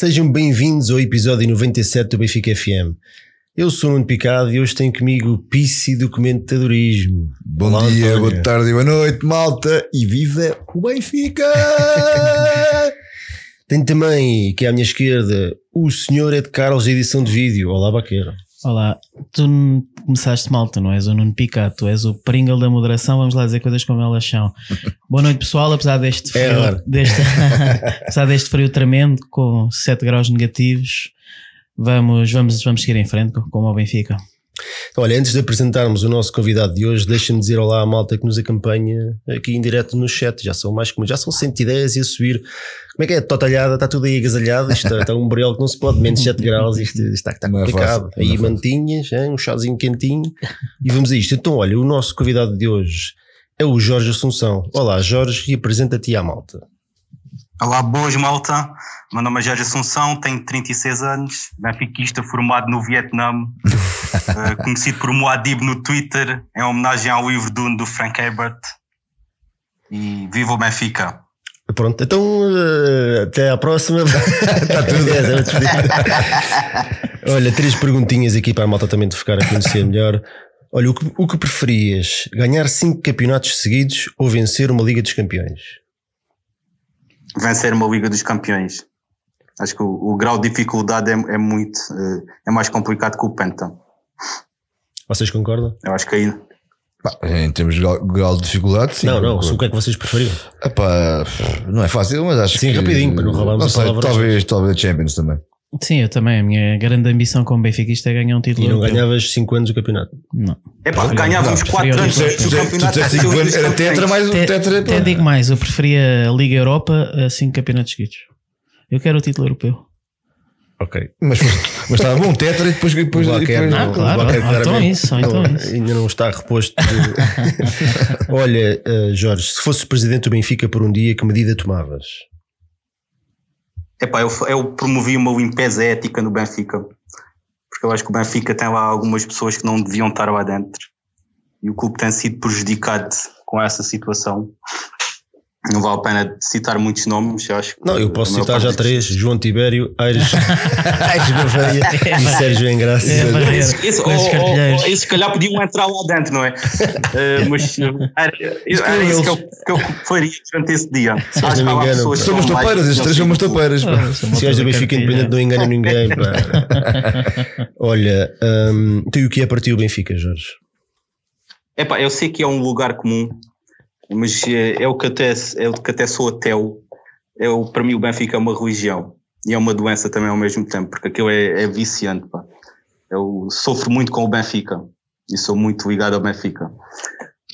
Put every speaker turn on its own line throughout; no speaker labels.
Sejam bem-vindos ao episódio 97 do Benfica FM. Eu sou o Nuno Picado e hoje tenho comigo o Pissi Documentadorismo.
Bom
Olá,
dia,
António.
boa tarde e boa noite, malta. E viva o Benfica!
Tenho também aqui à minha esquerda o senhor Ed Carlos edição de vídeo. Olá, Baqueiro.
Olá, tu começaste mal, tu não és o Nuno Picado, tu és o Pringle da moderação, vamos lá dizer coisas como elas são. Boa noite pessoal, apesar deste
É,
frio,
ora.
deste, apesar deste frio tremendo com 7 graus negativos, vamos, vamos, vamos seguir em frente com- como o Benfica.
Olha, antes de apresentarmos o nosso convidado de hoje, deixa-me dizer olá à malta que nos acompanha aqui em direto no chat. Já são mais como já são 110 e a subir. Como é que é? Totalhada, está tudo aí agasalhado. Isto está um brel que não se pode, menos 7 graus. Isto, está, está
é
complicado.
fácil,
aí
é
mantinhas, hein, um chazinho quentinho e vamos a isto. Então, olha, o nosso convidado de hoje é o Jorge Assunção. Olá, Jorge, e apresenta-te à malta.
Olá, boas malta. Meu nome é Jorge Assunção, tenho 36 anos, benfiquista formado no Vietnã, eh, conhecido por Moadib no Twitter, em homenagem ao livro Dune do Frank Herbert. E viva o Benfica!
Pronto, então eh, até à próxima. Está tudo. É, é, é. Olha, três perguntinhas aqui para a malta também te ficar a conhecer melhor. Olha, o que, o que preferias? Ganhar cinco campeonatos seguidos ou vencer uma Liga dos Campeões?
Vencer uma Liga dos Campeões. Acho que o, o grau de dificuldade é, é muito, eh, é mais complicado que o Penta.
Vocês concordam?
Eu acho que aí
Pá, em termos de grau, de dificuldade, sim.
não, não.
concordo.
O que é que vocês preferiam?
Epá, não é fácil, mas acho
Sim,
que.
rapidinho, para não roubarmos
não
a
sei,
palavra
talvez, talvez Champions também.
Sim, eu também, a minha grande ambição como benfiquista é ganhar um título.
E não ganhávamos cinco anos o campeonato.
Não.
é pá, ganhávamos
não,
4
preferia
anos.
Tu
campeonato.
era tetra mais o
Até,
tetra.
até digo mais, eu preferia a Liga Europa a 5 campeonatos seguidos. Eu quero o título europeu.
Ok.
Mas, mas estava bom, tetra e depois. depois,
O Baquer
depois
não,
Ah, claro.
o Baquer
Ou então
claramente
isso, então
não-
isso.
Ainda não está reposto. de- Olha, eh, Jorge, se fosses presidente do Benfica por um dia, que medida tomavas?
Epá, eu, eu promovi uma limpeza ética no Benfica, porque eu acho que o Benfica tem lá algumas pessoas que não deviam estar lá dentro e o clube tem sido prejudicado com essa situação. Não vale a pena citar muitos nomes, eu acho.
Não, eu posso citar já três: João Tibério, Aires, Aires Gouveia e Sérgio Engraça.
É,
Esse, ou- ou- se calhar podiam entrar lá dentro, não é? Eh, mas eh, era, era isso que eu, que eu faria durante esse dia. Acho que há
não me engano,
Somos topeiras, estes três somos topeiras.
Ah,
Se és do Benfica Independente, não engana ninguém. Olha, hum, tu e o que é para ti o Benfica, Jorge?
Epá, eu sei que é um lugar comum, mas eh, é o que até, é o que até sou ateu. É o, para mim o Benfica é uma religião e é uma doença também ao mesmo tempo, porque aquilo é, é viciante. Pá. Eu sofro muito com o Benfica e sou muito ligado ao Benfica.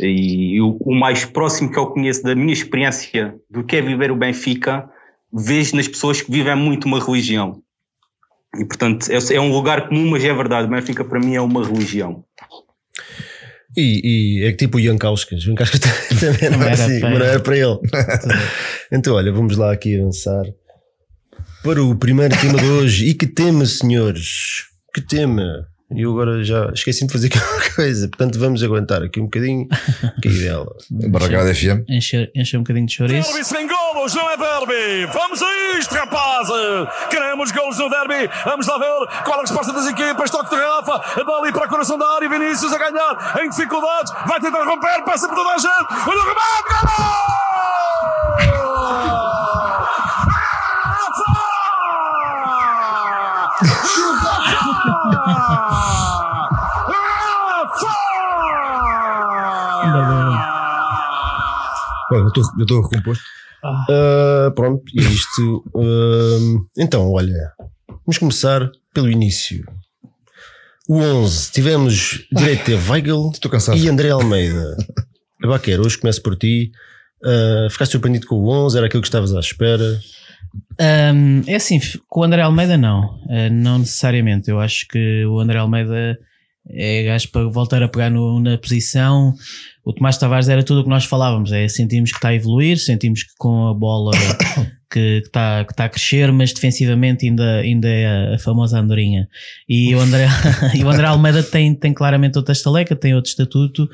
E o, o mais próximo que eu conheço da minha experiência do que é viver o Benfica, vejo nas pessoas que vivem muito uma religião. E portanto é, é um lugar comum, mas é verdade. O Benfica para mim é uma religião.
E, e é que tipo o Ian Kauskas. O Ian Kauskas também não
Não
é
era
assim,
para
não era para ele. Então, olha, vamos lá aqui avançar para o primeiro tema de hoje. E que tema, senhores? Que tema? Eu agora já esqueci-me de fazer aqui uma coisa, portanto vamos aguentar aqui um bocadinho. Que dela.
Barragada FM.
Encher, encher um bocadinho de chouriço.
Golos, não é derby. Vamos a isto, rapazes. Queremos golos no derby. Vamos lá ver qual a resposta das equipas. Toque de Rafa, dali para o coração da área. Vinícius a ganhar em dificuldades. Vai tentar romper, passa por toda a gente. Olha o remate,
Eu estou- eu estou recomposto.
Ah, pronto, e isto. ah, então, olha, vamos começar pelo início. O 11, tivemos direito a
Estou cansado.
e André Almeida. Baquer, hoje começo por ti. Ah, ficaste surpreendido com o 11? Era aquilo que estavas à espera?
Hum, é assim, com o André Almeida não, Eh, não necessariamente. Eu acho que o André Almeida é gajo para voltar a pegar no- na posição. O Tomás Tavares era tudo o que nós falávamos. É, sentimos que está a evoluir, sentimos que com a bola que está que está a crescer, mas defensivamente ainda, ainda é a, famosa andorinha. E o André, e o André Almeida tem, tem claramente outra estaleca, tem outro estatuto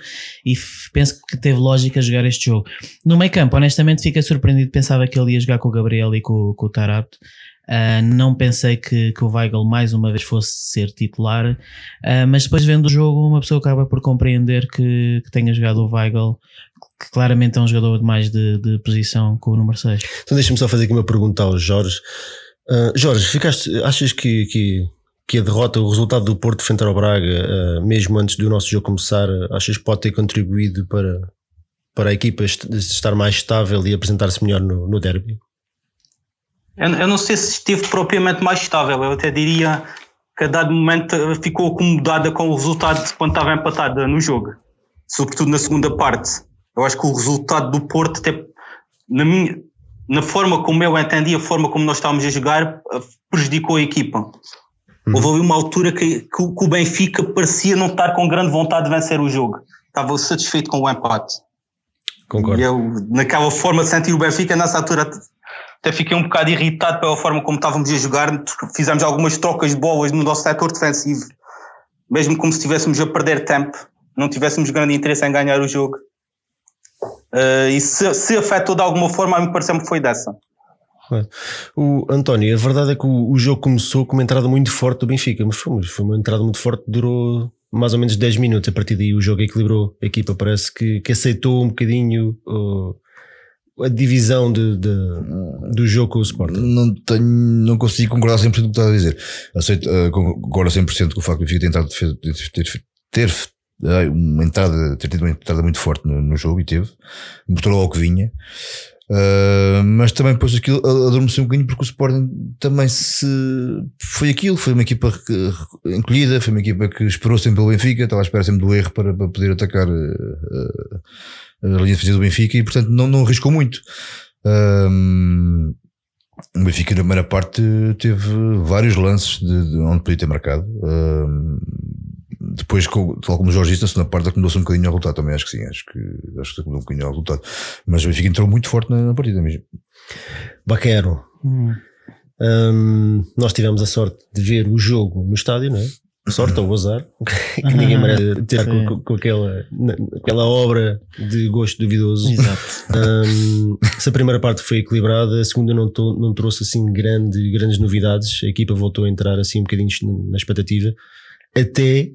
e penso que teve lógica jogar este jogo. No meio campo, honestamente, fiquei surpreendido. Pensava que ele ia jogar com o Gabriel e com, com o Tarapto. Ah, não pensei que, que o Weigl mais uma vez fosse ser titular, Ah, mas depois vendo o jogo, uma pessoa acaba por compreender que, que tenha jogado o Weigl, que claramente é um jogador de mais de, de posição com o número 6.
Então deixa-me só fazer aqui uma pergunta ao Jorge. Ah, Jorge, ficaste, achas que, que, que a derrota, o resultado do Porto frente ao Braga, mesmo antes do nosso jogo começar, achas que pode ter contribuído para, para a equipa est- estar mais estável e apresentar-se melhor no, no derby?
Eu, eu não sei se esteve propriamente mais estável, eu até diria que a dado momento ficou acomodada com o resultado de quando estava empatada no jogo, sobretudo na segunda parte. Eu acho que o resultado do Porto, até na, minha, na forma como eu entendi, a forma como nós estávamos a jogar, prejudicou a equipa. Houve ali uma altura que, que o- que o Benfica parecia não estar com grande vontade de vencer o jogo. Estava satisfeito com o empate.
Concordo.
E eu, naquela forma de sentir o Benfica, nessa altura até fiquei um bocado irritado pela forma como estávamos a jogar. Fizemos algumas trocas de bolas no nosso setor defensivo, mesmo como se estivéssemos a perder tempo, não tivéssemos grande interesse em ganhar o jogo. Eh, e se, se afetou de alguma forma, a mim pareceu-me que foi dessa.
O António, a verdade é que o, o jogo começou com uma entrada muito forte do Benfica, mas foi, foi uma entrada muito forte, durou mais ou menos 10 minutos. A partir daí o jogo equilibrou a equipa, parece que, que aceitou um bocadinho uh, a divisão de, de- do jogo com o Sporting.
Não, tenho, não consigo concordar 100% com o que estás a dizer. Aceito, uh, concordo 100% com o facto de o Benfica ter, ter, ter, ter, eh, uma entrada, ter tido uma entrada muito forte no, no jogo e teve, mostrou ao que vinha. Uh, mas também depois aquilo a- adormeceu um bocadinho porque o Sporting também se foi aquilo, foi uma equipa encolhida, foi uma equipa que esperou sempre pelo Benfica, estava à espera sempre do erro para, para poder atacar uh, a linha defensiva do Benfica e portanto não, não arriscou muito. O Benfica na primeira parte teve vários lances de, de onde podia ter marcado. Depois, com- tal como o Jorge disse, na segunda parte acomodou-se um bocadinho ao resultado também, acho que sim, acho que, acho que acomodou um bocadinho ao resultado. Mas o Benfica entrou muito forte na, na partida mesmo.
Baquero, hum, nós tivemos a sorte de ver o jogo no estádio, não é? Sorte ou azar, que ninguém merece ter com, com- com aquela, aquela obra de gosto duvidoso.
Exato.
Hum, se a primeira parte foi equilibrada, a segunda não, to- não trouxe assim grande, grandes novidades. A equipa voltou a entrar assim um bocadinho na expectativa, até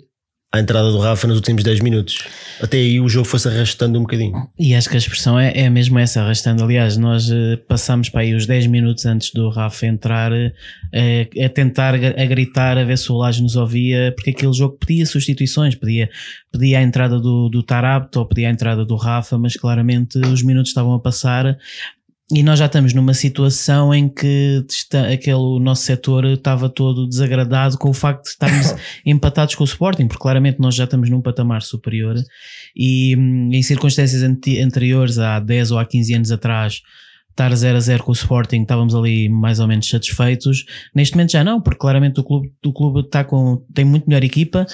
à entrada do Rafa nos últimos 10 minutos. Até aí o jogo foi-se arrastando um bocadinho.
E acho que a expressão é, é mesmo essa, arrastando. Aliás, nós eh, passamos para aí os 10 minutos antes do Rafa entrar eh, a tentar a gritar, a ver se o Laje nos ouvia, porque aquele jogo pedia substituições, pedia, pedia a entrada do, do Tarapto ou pedia a entrada do Rafa, mas claramente os minutos estavam a passar. E nós já estamos numa situação em que está, aquele, nosso setor estava todo desagradado com o facto de estarmos empatados com o Sporting, porque claramente nós já estamos num patamar superior e hum, em circunstâncias ante- anteriores, há 10 ou há 15 anos atrás, estar 0 a 0 com o Sporting, estávamos ali mais ou menos satisfeitos. Neste momento já não, porque claramente o clube, o clube está com, tem muito melhor equipa.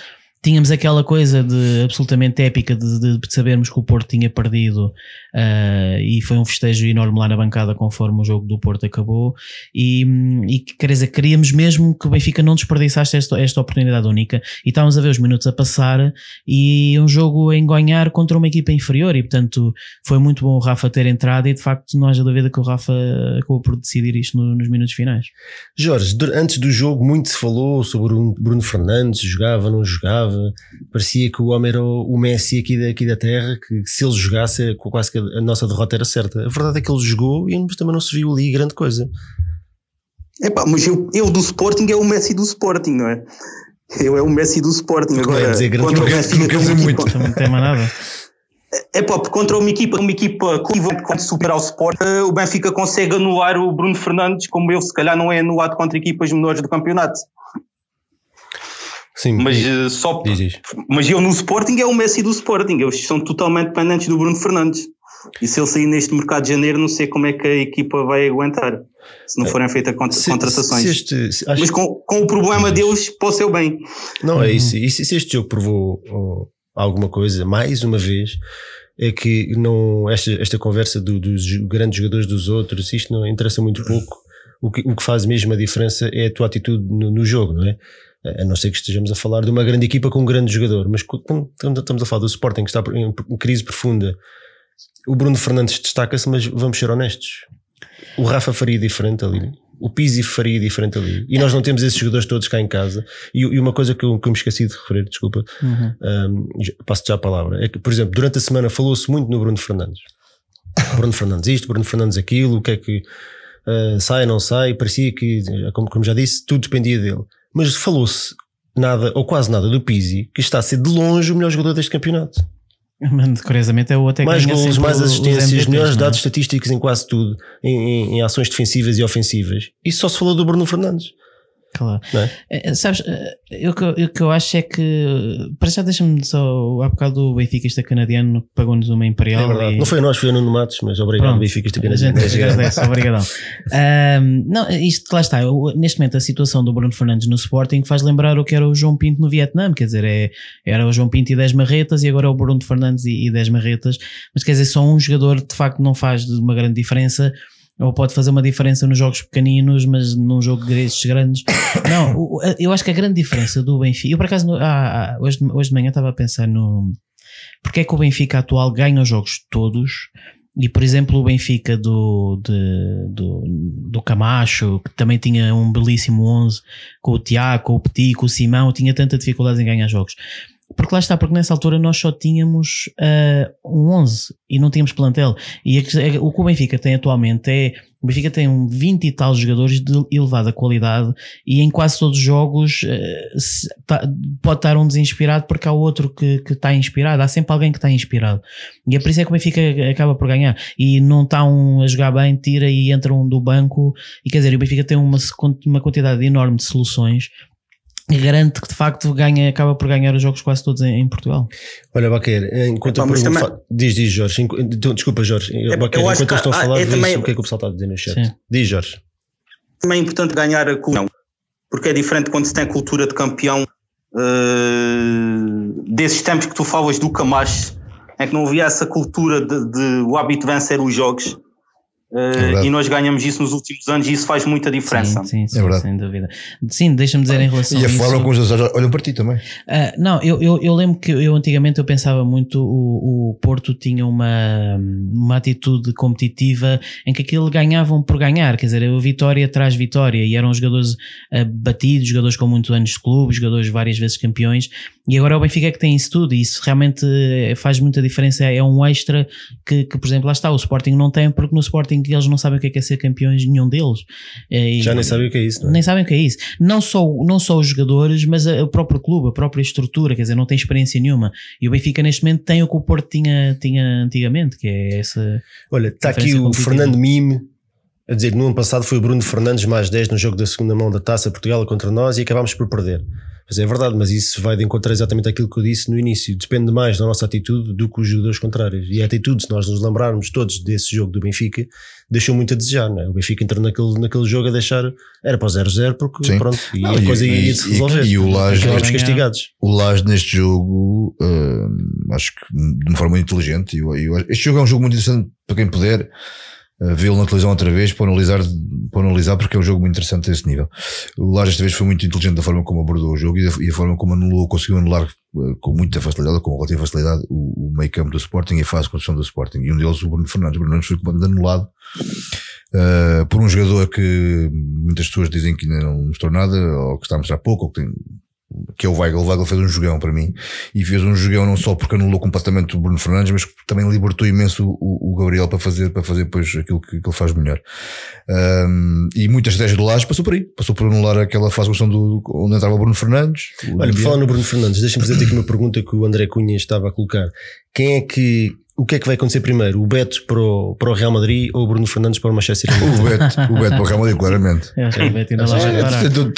Tínhamos aquela coisa de absolutamente épica de, de- de sabermos que o Porto tinha perdido ah, e foi um festejo enorme lá na bancada conforme o jogo do Porto acabou. E, e quer dizer, queríamos mesmo que o Benfica não desperdiçasse esta, esta oportunidade única. E estávamos a ver os minutos a passar e um jogo a engonhar contra uma equipa inferior. E portanto foi muito bom o Rafa ter entrado e de facto não haja dúvida que o Rafa acabou por decidir isto no- nos minutos finais.
Jorge, antes do jogo muito se falou sobre o Bruno Fernandes, jogava, não jogava, parecia que o homem era o Messi aqui da, aqui da terra, que se ele jogasse quase que a nossa derrota era certa. A verdade é que ele jogou e também não se viu ali grande coisa.
Epá, mas eu, eu do Sporting é o Messi do Sporting, não é? Eu é o Messi do Sporting.
não
Agora,
é dizer grande
contra o
coisa,
Benfica,
não quer dizer
equipa-
muito.
Não tem mais nada.
É pá, porque contra uma equipa, uma equipa quando superar o Sport, eh, o Benfica consegue anular o Bruno Fernandes, como ele se calhar não é anulado contra equipas menores do campeonato.
Sim,
Mas
diz,
eh, só
diz, diz.
mas eu no Sporting é o Messi do Sporting, eles são totalmente dependentes do Bruno Fernandes. E se ele sair neste mercado de janeiro, não sei como é que a equipa vai aguentar. Se não forem feitas contra,
Se-
contratações.
se este- se- acho
Mas com, com o problema deles, para o seu bem.
Não, é isso. E se, se este jogo provou oh, alguma coisa, mais uma vez, é que não, esta, esta conversa do- dos grandes jogadores dos outros, isto não interessa muito pouco. O que, o que faz mesmo a diferença é a tua atitude no, no jogo, não é? A não ser que estejamos a falar de uma grande equipa com um grande jogador, mas quando estamos a falar do Sporting que está em crise profunda, o Bruno Fernandes destaca-se, mas vamos ser honestos. O Rafa faria diferente ali. O Pizzi faria diferente ali. E nós não temos esses jogadores todos cá em casa. E, e uma coisa que eu, que eu me esqueci de referir, desculpa,
Uhum.
um, já- passo já a palavra, é que, por exemplo, durante a semana falou-se muito no Bruno Fernandes. Bruno Fernandes isto, Bruno Fernandes aquilo, o que é que uh, sai, não sai, parecia que, como, como já disse, tudo dependia dele. Mas falou-se nada, ou quase nada, do Pizzi, que está a ser de longe o melhor jogador deste campeonato.
Mas, curiosamente é o que
mais gols, mais assistências, melhores
é?
dados estatísticos em quase tudo, em, em- em ações defensivas e ofensivas. Isso só se falou do Bruno Fernandes.
Claro.
É?
Eh, Sabes, eh, o que, eu- o que eu acho é que. Para já, deixa-me só. Há bocado o Benfica, este canadiano, pagou-nos uma
É
Imperial.
verdade.
e-
Não foi a nós, foi a Nuno Matos, mas obrigado,
Pronto. A
grande
gente agradece, obrigadão. Ahm, não, isto lá está. neste momento, a situação do Bruno Fernandes no Sporting faz lembrar o que era o João Pinto no Vietnã. Quer dizer, é, era o João Pinto e 10 marretas e agora é o Bruno Fernandes e, e 10 marretas. Mas quer dizer, só um jogador de facto não faz uma grande diferença. Ou pode fazer uma diferença nos jogos pequeninos, mas num jogo destes grandes. Não, eu acho que a grande diferença do Benfica. Eu, por acaso, ah, ah, hoje, de- hoje de manhã estava a pensar no. Porque é que o Benfica atual ganha os jogos todos e, por exemplo, o Benfica do, de- do, do Camacho, que também tinha um belíssimo 11 com o Tiago, com o Petit, com o Simão, tinha tanta dificuldade em ganhar jogos. Porque lá está, porque nessa altura nós só tínhamos ah, um 11 e não tínhamos plantel. E a que- o que o Benfica tem atualmente é. O Benfica tem um 20 e tal jogadores de elevada qualidade e em quase todos os jogos eh, se- tá- pode estar um desinspirado porque há outro que que está inspirado. Há sempre alguém que está inspirado. E é por isso é que o Benfica acaba por ganhar. E não está um a jogar bem, tira e entra um do banco. E quer dizer, o Benfica tem uma, uma quantidade enorme de soluções e garante que de facto ganha, acaba por ganhar os jogos quase todos em, em Portugal.
Olha, Baquer, enquanto eu pergunto,
também-
diz, diz Jorge, enqu- então, desculpa Jorge,
É,
Baquer,
eu acho
enquanto eu
que
estou a falar,
é também-
o que é que o pessoal está a dizer no chat.
Sim.
Diz Jorge.
Também é importante ganhar a cultura, porque é diferente quando se tem cultura de campeão eh, desses tempos que tu falas do Camacho, é que não havia essa cultura de, de o hábito de vencer os jogos. Eh,
verdade.
e nós ganhamos isso nos últimos anos e isso faz muita diferença.
Sim, sim, sim,
É verdade.
sem dúvida. Sim, deixa-me dizer em relação
E a
a
forma como os outros olham para ti também.
Ah, não, eu, eu, eu lembro que eu antigamente eu pensava muito o, o Porto tinha uma, uma atitude competitiva em que aquilo ganhavam por ganhar, quer dizer, o vitória traz vitória e eram jogadores ah, batidos, jogadores com muitos anos de clube, jogadores várias vezes campeões e agora é o Benfica que tem isso tudo e isso realmente eh, faz muita diferença, é um extra que, que por exemplo lá está, o Sporting não tem porque no Sporting eles não sabem o que é, que é ser campeões nenhum deles. Eh, e-
Já nem sabem o que é isso, não é?
nem sabem o que é isso. Não só, não só os jogadores, mas o próprio clube, a própria estrutura, quer dizer, não tem experiência nenhuma. E o Benfica neste momento tem o que o Porto tinha, tinha antigamente, que é essa.
Olha, está aqui o. Fernando Mime a dizer no ano passado foi o Bruno Fernandes mais 10 no jogo da segunda mão da Taça Portugal contra nós e acabámos por perder. Mas é verdade, mas isso vai de encontrar exatamente aquilo que eu disse no início. Depende mais da nossa atitude do que os jogadores contrários. E a atitude, se nós nos lembrarmos todos desse jogo do Benfica, deixou muito a desejar. Não é? O Benfica entrou naquele, naquele jogo a deixar. Era para o 0-0, porque
Sim.
pronto, e
Não,
a
e-
coisa ia se resolver.
e- e o Laje-
ganhar.
castigados.
O Lage neste jogo, hum, acho que de uma forma muito inteligente. Eu, eu, este jogo é um jogo muito interessante para quem puder vê-lo na televisão outra vez para analisar, para analisar, porque é um jogo muito interessante a esse nível. O Lage esta vez foi muito inteligente da forma como abordou o jogo e da, e da forma como anulou, conseguiu anular uh, com muita facilidade, com relativa facilidade, o, o meio campo do Sporting e a fase de construção do Sporting. E um deles, o Bruno Fernandes. O Bruno Fernandes foi completamente anulado. Uh, por um jogador que muitas pessoas dizem que ainda não mostrou nada, ou que está a mostrar pouco, ou que tem, que é o Weigl. O Weigl fez um jogão para mim e fez um jogão não só porque anulou completamente o Bruno Fernandes, mas que também libertou imenso o, o Gabriel para fazer, para fazer depois aquilo que, que ele faz melhor. Um, e muita estratégia do Laje passou por aí, passou por anular aquela fase do, onde entrava o Bruno Fernandes. o
Olha, por falar no Bruno Fernandes, deixa-me fazer aqui uma pergunta que o André Cunha estava a colocar. Quem é que. O que é que vai acontecer primeiro? O Beto para o, para o Real Madrid ou o Bruno Fernandes para o Manchester United?
o Beto, o Beto para o Real Madrid, claramente.
Eu acho que o Beto ainda lá vai
Isto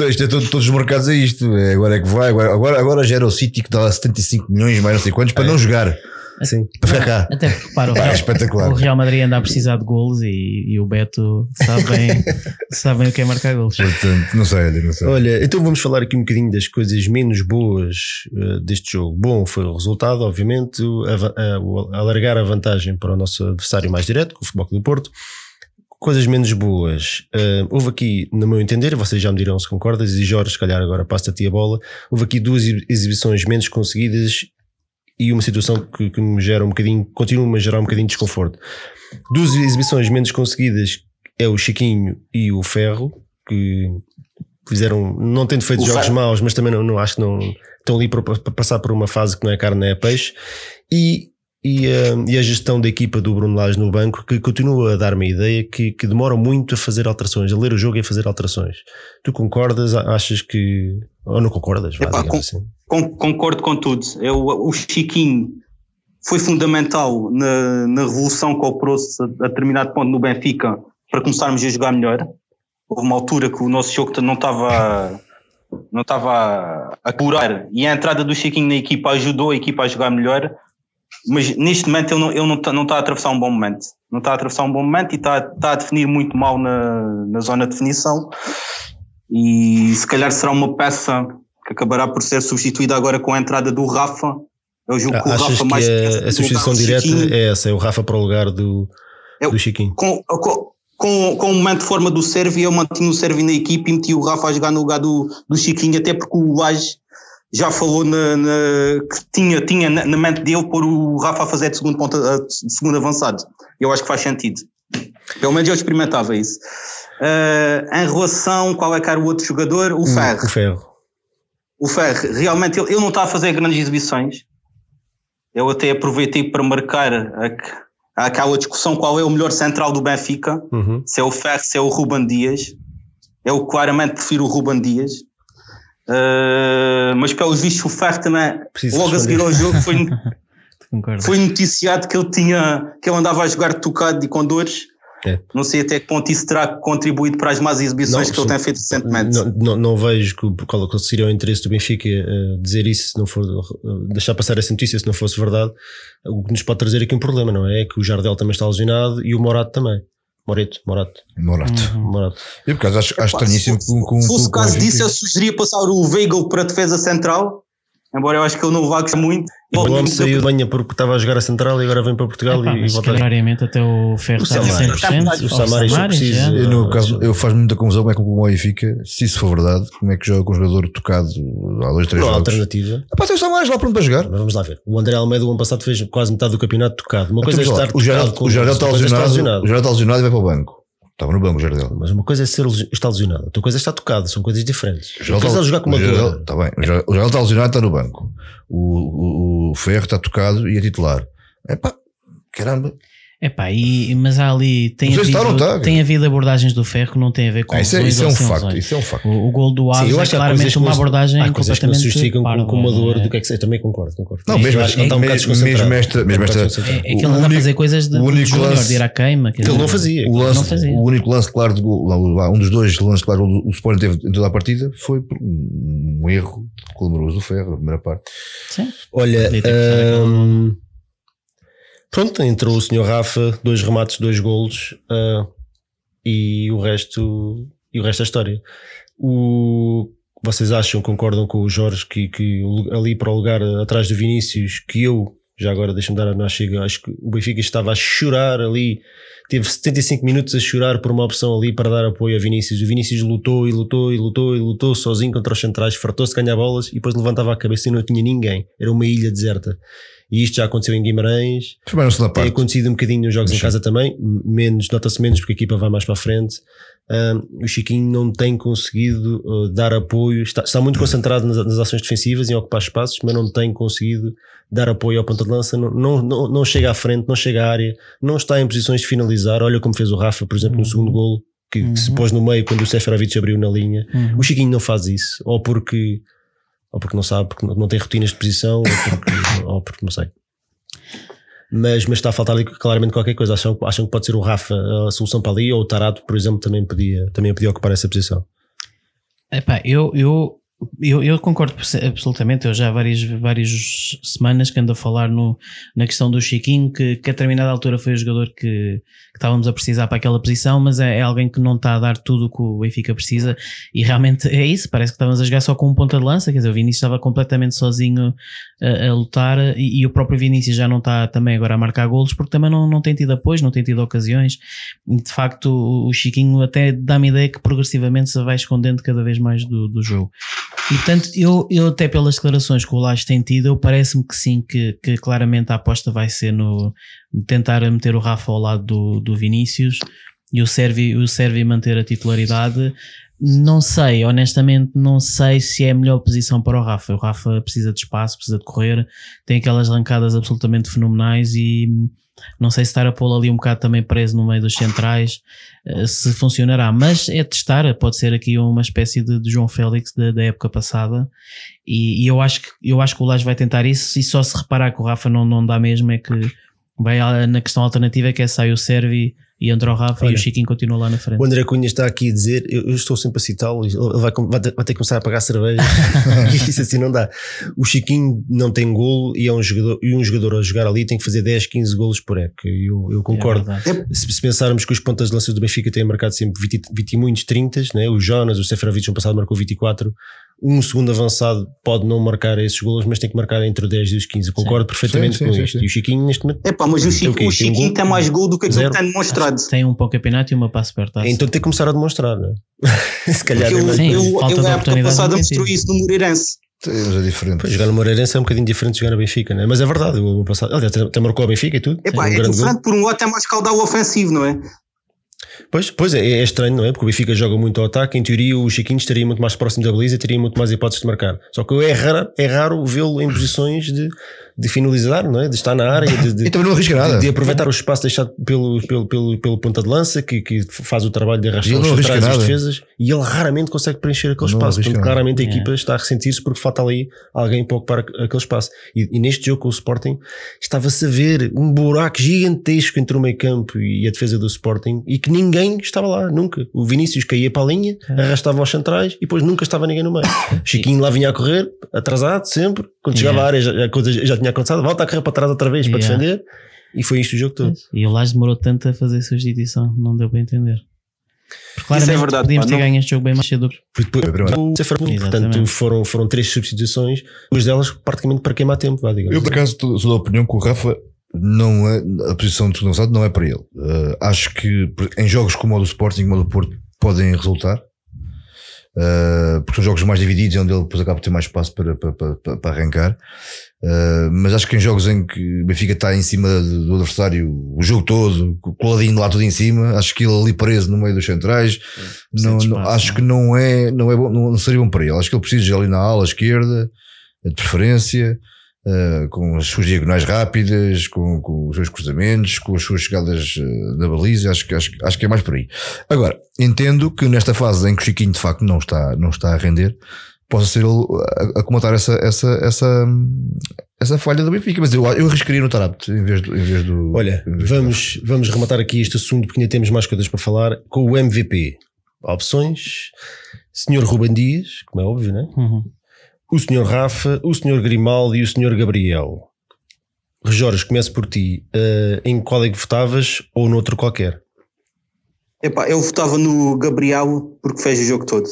é, isto é tudo- todos os mercados a isto. É, agora é que vai. Agora, agora, agora já era o City que dá 75 milhões, mais não sei quantos, para não jogar.
Sim.
Para.
Até porque, repara, o
é
Real,
espetacular.
o Real Madrid anda a precisar de golos e, e o Beto sabe bem, sabe bem o que é marcar golos.
Portanto, não sei, olha, não sei.
Olha, então vamos falar aqui um bocadinho das coisas menos boas eh, deste jogo. Bom foi o resultado, obviamente, a a- o alargar a vantagem para o nosso adversário mais direto, com o Futebol do Porto. Coisas menos boas. eh, houve aqui, no meu entender, vocês já me dirão se concordas, e Jorge, se calhar agora passa a ti a bola. Houve aqui duas ex- exibições menos conseguidas e uma situação que, que me gera um bocadinho, continua-me a gerar um bocadinho de desconforto. Duas exibições menos conseguidas é o Chiquinho e o Ferro, que fizeram, não tendo feito
O
jogos
Ferro.
maus, mas também não, não acho que não estão ali para, para passar por uma fase que não é carne, é peixe. E, e, eh, e a gestão da equipa do Bruno Lage no banco, que continua a dar-me a ideia que, que demoram muito a fazer alterações, a ler o jogo e a fazer alterações. Tu concordas? Achas que. Ou não concordas? Vá,
Epá,
digamos assim.
Con- concordo com tudo. Eu, o Chiquinho foi fundamental na, na revolução que operou-se a determinado ponto no Benfica para começarmos a jogar melhor. Houve uma altura que o nosso jogo não estava não estava a curar e a entrada do Chiquinho na equipa ajudou a equipa a jogar melhor. Mas neste momento ele não, ele não, está, não está a atravessar um bom momento. Não está a atravessar um bom momento e está, está a definir muito mal na, na zona de definição. E se calhar será uma peça que acabará por ser substituída agora com a entrada do Rafa. Eu julgo que o
Achas
Rafa
que
mais
a, a substituição direta é essa? É o Rafa para o lugar do,
Eu-
do Chiquinho?
com, com, com, com o momento de forma do Servi, eu mantinha o Servi na equipe e meti o Rafa a jogar no lugar do, do Chiquinho, até porque o Lage já falou na, na- que tinha, tinha na, na mente dele pôr o Rafa a fazer de segundo, ponta, de segundo avançado. Eu acho que faz sentido. Pelo menos eu experimentava isso. Ah, em relação, qual é que era o outro jogador? O Ferro.
O Ferro.
O Ferro, realmente, ele, ele não está a fazer grandes exibições. Eu até aproveitei para marcar a- aquela discussão qual é o melhor central do Benfica.
Uhum.
Se é o Ferro, se é o Ruban Dias. Eu claramente prefiro o Ruban Dias. Uh, mas pelos vistos o Ferro também,
Preciso
logo a seguir ao jogo, foi, foi noticiado que ele tinha, que ele andava a jogar tocado e com dores.
É.
Não sei até que ponto isso terá contribuído para as más exibições
Não,
que ele tem feito recentemente.
Não, não, não vejo que, qual seria o interesse do Benfica eh, dizer isso, se não for eh, deixar passar essa notícia se não fosse verdade. O que nos pode trazer aqui um problema, não é? É que o Jardel também está lesionado e o Morato também. Moreto, Morato,
Morato.
Morato.
Eu, por acaso, acho, acho
Pá,
estranhíssimo
se
com, com,
Se fosse
com-
o caso
com-
disso, eu sugeria passar o Weigl para a defesa central, embora eu acho que ele não vá gostar muito.
O homem saiu de manhã porque estava a jogar a central e agora vem para Portugal
Epá,
e, e volta.
calhariamente até o Ferro
O
está a
Samaris.
100%.
O Samaris precisa-
já.
Eu, no
Ah,
caso, eu faz muita confusão como é que o Benfica, se isso for verdade, como é que joga com um jogador tocado há dois, três
Não há
jogos.
alternativa.
Epá, tem o Samaris lá pronto para jogar.
Mas vamos lá ver. O André Almeida, o ano passado, fez quase metade do campeonato tocado. Uma coisa é
Então,
estar
o Jardel o está
coisa é
lesionado, o Jardel está lesionado e vai para o banco. Estava no banco o Jardel.
Mas uma coisa é ser estar lesionado, outra coisa é estar tocado, são coisas diferentes.
O Jardel
coisa é jogar com uma dor.
Está bem. O Jardel está lesionado está no banco. O, o, o Ferro está tocado e é titular. Epá, caramba.
Epá, e, mas há ali tem
Não
havido,
está não
tem havido abordagens do ferro que não tem a ver com
Ah, isso, é, isso é um facto. Isso é um facto.
O, o gol do
Sim,
Aves
eu
é
que
claramente
que
uma
não
abordagem
há coisas que não se
completamente
justificam com,
parva,
com uma dor
não é?
do que é que sei. Também concordo, concordo.
Não, mesmo,
Eu que está um bocado
mesmo, esta, mesmo esta,
É, é que ele
O
anda a
único-
fazer coisas de,
único lance-
de ir à queima. quer
Ele não fazia.
O, lance,
Não fazia.
o único lance claro de gol, um dos dois lances claro o Sporting teve em toda a partida foi por um, erro clamoroso do Ferro, na primeira parte.
Sim.
Olha, hum, pronto, entrou o senhor Rafa, dois remates, dois golos ah, e o resto e o resto é história. O, vocês acham, concordam com o Jorge que, que ali para o lugar atrás do Vinícius, que eu, já agora deixa-me dar a minha chega, acho que o Benfica estava a chorar ali, teve 75 minutos a chorar por uma opção ali para dar apoio a Vinícius. O Vinícius lutou e lutou e lutou e lutou sozinho contra os centrais, fartou-se ganhar bolas e depois levantava a cabeça e não tinha ninguém. Era uma ilha deserta. E isto já aconteceu em Guimarães,
mais na segunda
tem
parte.
acontecido um bocadinho nos jogos em
Sim.
casa também, menos, nota-se menos porque a equipa vai mais para a frente. Um, o Chiquinho não tem conseguido uh, dar apoio, está, está muito concentrado nas, nas ações defensivas, em ocupar espaços, mas não tem conseguido dar apoio ao ponta de lança, não, não, não, não chega à frente, não chega à área, não está em posições de finalizar. Olha como fez o Rafa, por exemplo, no segundo golo, que, que se
Uhum.
pôs no meio quando o Seferovic abriu na linha.
Uhum.
O Chiquinho não faz isso, ou porque, ou porque não sabe, porque não- tem rotinas de posição, ou porque, ou porque não sei. Mas, mas está a faltar ali claramente qualquer coisa. Acham, acham que pode ser o Rafa a solução para ali, ou o Tarato, por exemplo, também podia, também podia ocupar essa posição.
Epá, eu, eu Eu, eu concordo absolutamente. Eu já há várias, várias semanas que ando a falar no, na questão do Chiquinho, que, que a determinada altura foi o jogador que, que estávamos a precisar para aquela posição, mas é, é, alguém que não está a dar tudo o que o Benfica precisa. E realmente é isso. Parece que estávamos a jogar só com um ponta de lança. Quer dizer, o Vinícius estava completamente sozinho a, a lutar e, e, o próprio Vinícius já não está também agora a marcar golos porque também não, não tem tido apoio, não tem tido ocasiões. E de facto, o, o Chiquinho até dá-me ideia que progressivamente se vai escondendo cada vez mais do, do jogo. Portanto, eu, eu até pelas declarações que o Laje tem tido, eu parece-me que sim, que, que claramente a aposta vai ser no tentar meter o Rafa ao lado do, do Vinícius e o Servi, o Servi manter a titularidade. Não sei, honestamente, não sei se é a melhor posição para o Rafa. O Rafa precisa de espaço, precisa de correr, tem aquelas arrancadas absolutamente fenomenais e não sei se estar a pô-lo ali um bocado também preso no meio dos centrais, eh, se funcionará, mas é testar, pode ser aqui uma espécie de, de João Félix da, da época passada, e, e, eu, acho que, eu acho que o Lage vai tentar isso, e só se reparar que o Rafa não, não dá mesmo, é que vai na questão alternativa, que é sai o Servi e entra o Rafa Olha, e o Chiquinho continua lá na frente.
O André Cunha está aqui a dizer, eu, eu estou sempre a citá-lo, ele vai, vai, ter, vai, ter que começar a pagar cerveja, isso assim não dá. O Chiquinho não tem golo e é um jogador, e um jogador a jogar ali tem que fazer 10, 15 golos por época. Eu, eu concordo. É se, se, pensarmos que os pontas de lança do Benfica têm marcado sempre 20, 20 e muitos 30, né? o Jonas, o Seferovic no passado marcou 24, um segundo avançado pode não marcar esses golos, mas tem que marcar entre os 10 e os 15. concordo sim. perfeitamente sim, sim, com isto. E o Chiquinho, neste momento.
É pá, mas o, Chico, o Chiquinho tem, um mais gol do que aquilo que tem demonstrado.
Tem um para o campeonato e uma para a supertaça.
Então tem que começar a demonstrar, não é? Se calhar.
Eu, sim, eu, falta eu, passada mostrou isso no Moreirense.
Mas é diferente.
Pois, jogar no Moreirense é um bocadinho diferente de jogar no Benfica, né? mas é verdade. O passado, aliás, até marcou a Benfica e tudo.
É, pá, é um diferente por um lado, é mais caudal ofensivo, não é?
Pois, pois é, é estranho, não é? Porque o Benfica joga muito ao ataque. Em teoria, o Chiquinho estaria muito mais próximo da baliza teria muito mais hipóteses de marcar. Só que é raro, é raro vê-lo em posições de, de finalizar, não é? De estar na área, de, de,
e também não arrisca nada.
de aproveitar o espaço deixado pelo, pelo, pelo, pelo ponta de lança, que, que faz o trabalho de arrastar os atrás das defesas, e ele raramente consegue preencher aquele não espaço. Portanto, claramente a equipa é. está a ressentir-se porque falta ali alguém para ocupar aquele espaço. E, e neste jogo com o Sporting, estava-se a ver um buraco gigantesco entre o meio campo e a defesa do Sporting, e que ninguém estava lá, nunca. O Vinícius caía para a linha, é. arrastava aos centrais, e depois nunca estava ninguém no meio. Chiquinho lá vinha a correr, atrasado, sempre. Quando chegava à área já, já, já tinha acontecido, volta a correr para trás outra vez yeah. para defender. E foi isto o jogo todo.
E o Lage demorou tanto a fazer substituição, não deu para entender. Porque claramente Isso é verdade, podíamos pá, ter não... ganho este jogo bem mais cedo.
Portanto, foram, foram três substituições, duas delas praticamente para queimar tempo. Vá,
Eu, por acaso, sou da opinião que o Rafa não é, a posição de segundo não é para ele. Uh, acho que em jogos como o do Sporting e o do Porto podem resultar. Uh, porque são jogos mais divididos, onde ele depois acaba por ter mais espaço para, para, para, para arrancar. Uh, mas acho que em jogos em que o Benfica está em cima do adversário o jogo todo, coladinho lá tudo em cima, acho que ele ali preso no meio dos centrais, é, não, não, acho não. que não é, não é bom, não, seria bom para ele. Acho que ele precisa de ali na ala esquerda, de preferência. Uh, com as suas diagonais rápidas, com, com, os seus cruzamentos, com as suas chegadas uh, na baliza, acho que, acho, acho que é mais por aí. Agora, entendo que nesta fase em que o Chiquinho de facto não está, não está a render, possa ser ele a, a comentar essa, essa, essa, essa falha do Benfica, mas eu, eu arriscaria no Tarapte em vez do. Em vez do
Olha, vamos, vamos rematar aqui este assunto porque ainda temos mais coisas para falar com o MVP. Opções: Senhor Ruben Dias, como é óbvio, né? Uhum o Sr. Rafa, o Sr. Grimaldo e o Sr. Gabriel. Jorge, começo por ti. Uh, em qual é que votavas ou noutro qualquer?
Epá, eu votava no Gabriel porque fez o jogo todo.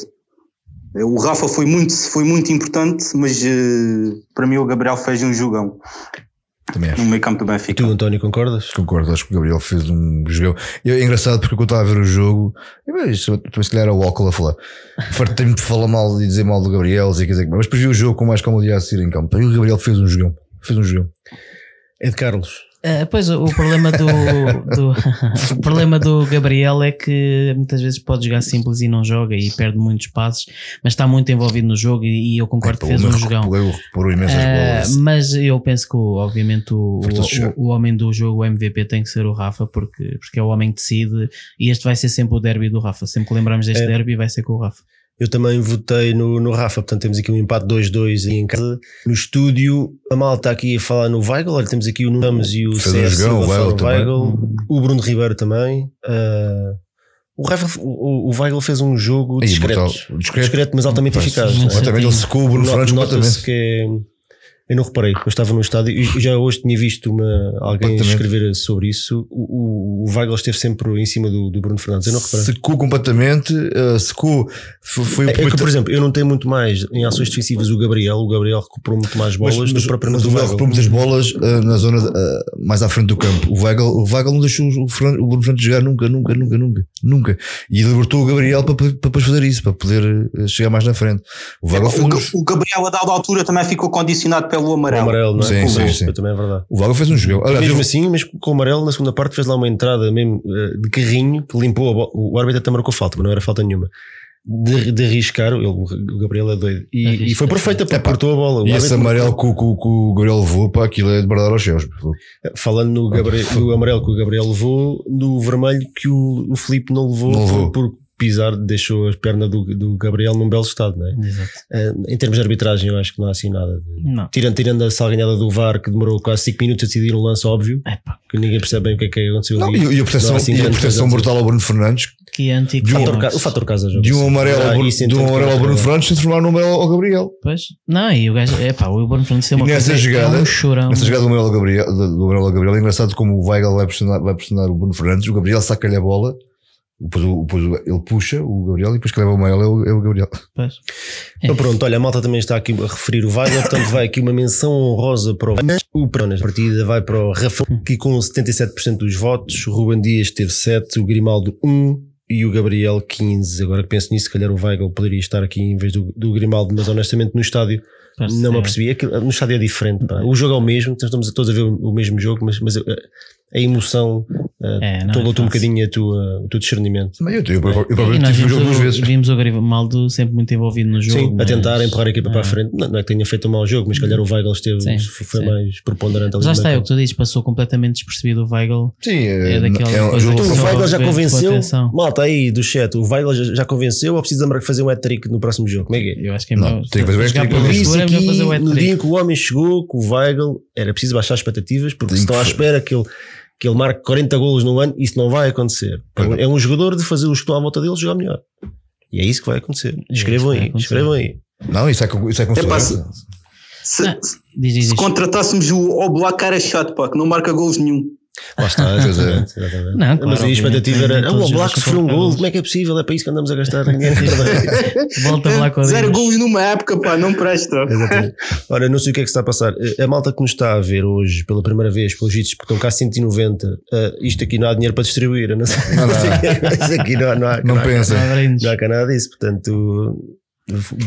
O Rafa foi muito, foi muito importante, mas uh, para mim o Gabriel fez um jogão. Também acho. No meio campo do Benfica.
Tu, António, concordas?
Concordo, acho que o Gabriel fez um jogo. É engraçado porque eu estava a ver o jogo, também se calhar era o óculo a falar. Fartei-me de falar mal e dizer mal do Gabriel, dizer, dizer, mas depois vi o jogo com mais comodidade a seguir em campo. E o Gabriel fez um jogão. Fez um jogão.
É de Carlos.
Uh, pois o, problema do, do o problema do Gabriel é que muitas vezes pode jogar simples e não joga e perde muitos passos, mas está muito envolvido no jogo e, e eu concordo é, que fez um jogão. Uh, mas eu penso que obviamente o, o, o, homem do jogo o MVP tem que ser o Rafa porque, porque é o homem que decide e este vai ser sempre o derby do Rafa. Sempre que lembramos deste é. derby vai ser com o Rafa.
Eu também votei no, no Rafa, portanto temos aqui um empate 2-2 em casa. No estúdio, a malta aqui a falar no Weigl, olha, temos aqui o Nunes e o
CS, o,
Weigl, o Bruno Ribeiro também. Uh, O, Weigl, o, o Weigl fez um jogo
Aí,
discreto, discreto,
Discreto.
mas altamente eficaz.
Exatamente, ele secou o Bruno Fernandes
Nota-se
completamente.
que eu não reparei, eu estava no estádio e já hoje tinha visto uma, alguém escrever sobre isso. O, o, o Weigl esteve sempre em cima do, do Bruno Fernandes. Eu não reparei.
Secou completamente, uh, secou. Foi,
É,
o
é que, por exemplo, eu não tenho muito mais em ações defensivas o Gabriel. O Gabriel recuperou muito mais bolas
mas,
do
mas,
que propriamente
mas
o
o Weigl recuperou muitas bolas uh, na zona uh, mais à frente do campo. O Weigl, o Weigl não deixou o, o Bruno Fernandes jogar nunca, nunca, nunca, nunca, nunca. E libertou o Gabriel para, para depois fazer isso, para poder chegar mais na frente. O Weigl fez,
O,
uns-
o Gabriel, a dada altura, também ficou condicionado pelo
O
amarelo.
amarelo, não é?
Sim,
o
sim, sim.
Também é verdade.
o Weigl fez um jogo. Olha,
mesmo
viu-
assim, mas com o amarelo na segunda parte fez lá uma entrada mesmo eh, de carrinho que limpou a bola. O árbitro até marcou falta, mas não era falta nenhuma. De, de arriscar, ele, o Gabriel é doido. E,
Arrisca,
e foi perfeita porque cortou a bola. O
e esse amarelo que, o- que o- que o Gabriel levou, pá, aquilo é de bradar aos céus.
Falando no, Gabriel, no amarelo que o Gabriel levou, no vermelho que o, o Filipe não levou,
Não levou.
Por, por pisar, deixou a perna do, do Gabriel num belo estado, não é?
Exato.
Eh, em termos de arbitragem, eu acho que não há assim nada. de-
Não.
Tirando, tirando a salganhada do VAR, que demorou quase 5 minutos a decidir um lance óbvio,
Epá,
que ninguém percebe bem o que é que aconteceu
Não,
ali.
e, e a proteção,
assim
e a proteção brutal ao Bruno Fernandes,
que antigo.
De um-
Fator o fator casa joga.
de um amarelo, ao
Ah,
Bruno- de um amarelo ao
é
Bruno. Fernandes transformar num amarelo ao Gabriel.
Pois. Não, e o gajo. Epá, o Bruno Fernandes tem uma
nessa
coisa.
jogada-
é um chorão.
Nessa jogada do amarelo ao Gabriel, do do amarelo ao Gabriel, é engraçado como o Weigl vai pressionar, vai pressionar o Bruno Fernandes, o Gabriel saca-lhe a bola, depois, o- depois o- ele puxa o Gabriel e depois que leva o amarelo é o, é o Gabriel.
Pois.
Então pronto, olha, a malta também está aqui a referir o Weigl, portanto vai aqui uma menção honrosa para o o Peronas. A partida vai para o Rafael, que com 77% dos votos, o Ruben Dias teve 7, o Grimaldo 1 e o Gabriel 15. Agora que penso nisso, se calhar o Weigl poderia estar aqui em vez do, do Grimaldo, mas honestamente no estádio
Parece-
não me
é.
apercebi. Aquilo- No estádio é diferente. pá. O jogo é o mesmo, então estamos todos a ver o, o mesmo jogo, mas, mas a, a emoção
É, não é
toldou-te um bocadinho a tua, o teu discernimento.
Mas eu, eu, eu, eu,
E
próprio
nós
tive o jogo duas
o,
vezes.
vimos o Grimaldo sempre muito envolvido no jogo.
Sim, a
mas-
tentar empurrar a equipa para a
Ah.
frente. Não, não é que tenha feito um mau jogo, mas se calhar o Weigl esteve,
Sim,
foi
sim.
mais preponderante.
Já está, é o que tu dizes, passou completamente despercebido o Weigl.
Sim,
É daquela
é um
coisa só
O Weigl já
com
convenceu. Malta aí do chat, o Weigl já, já convenceu ou precisa de fazer um hat-trick no próximo jogo? Como é que é?
Eu acho que é
Não,
melhor.
tem que fazer
jogar
hat-trick.
Eu
é
no dia em que o homem chegou que o Weigl era preciso baixar as expectativas porque se estão à espera que ele, que ele marque 40 golos no ano, isso não vai acontecer.
Pois não.
É um jogador de fazer os que estão à volta dele jogar melhor. E é isso que vai acontecer. Escrevam
que vai
aí,
acontecer.
escrevam aí.
Não, isso é com, isso é segurança.
Se, se
diz.
contratássemos o Oblak era chato, pá, que não marca golos nenhum.
Lá está, exatamente, exatamente.
Não, claro,
Mas aí a expectativa era, ah, o
os
Black sofreu um gol, como é que é possível? É para isso que andamos a gastar dinheiro.
Volta lá com a
Zero golos numa época, pá, não presta.
Exatamente. Ora, não sei o que é que se está a passar. A malta que nos está a ver hoje pela primeira vez, pelos vídeos, porque estão cá 190, ah, isto aqui não há dinheiro para distribuir. Não sei,
Não
não aqui não, não há,
Não pensa.
Não há brindes.
não há cá nada disso. Portanto,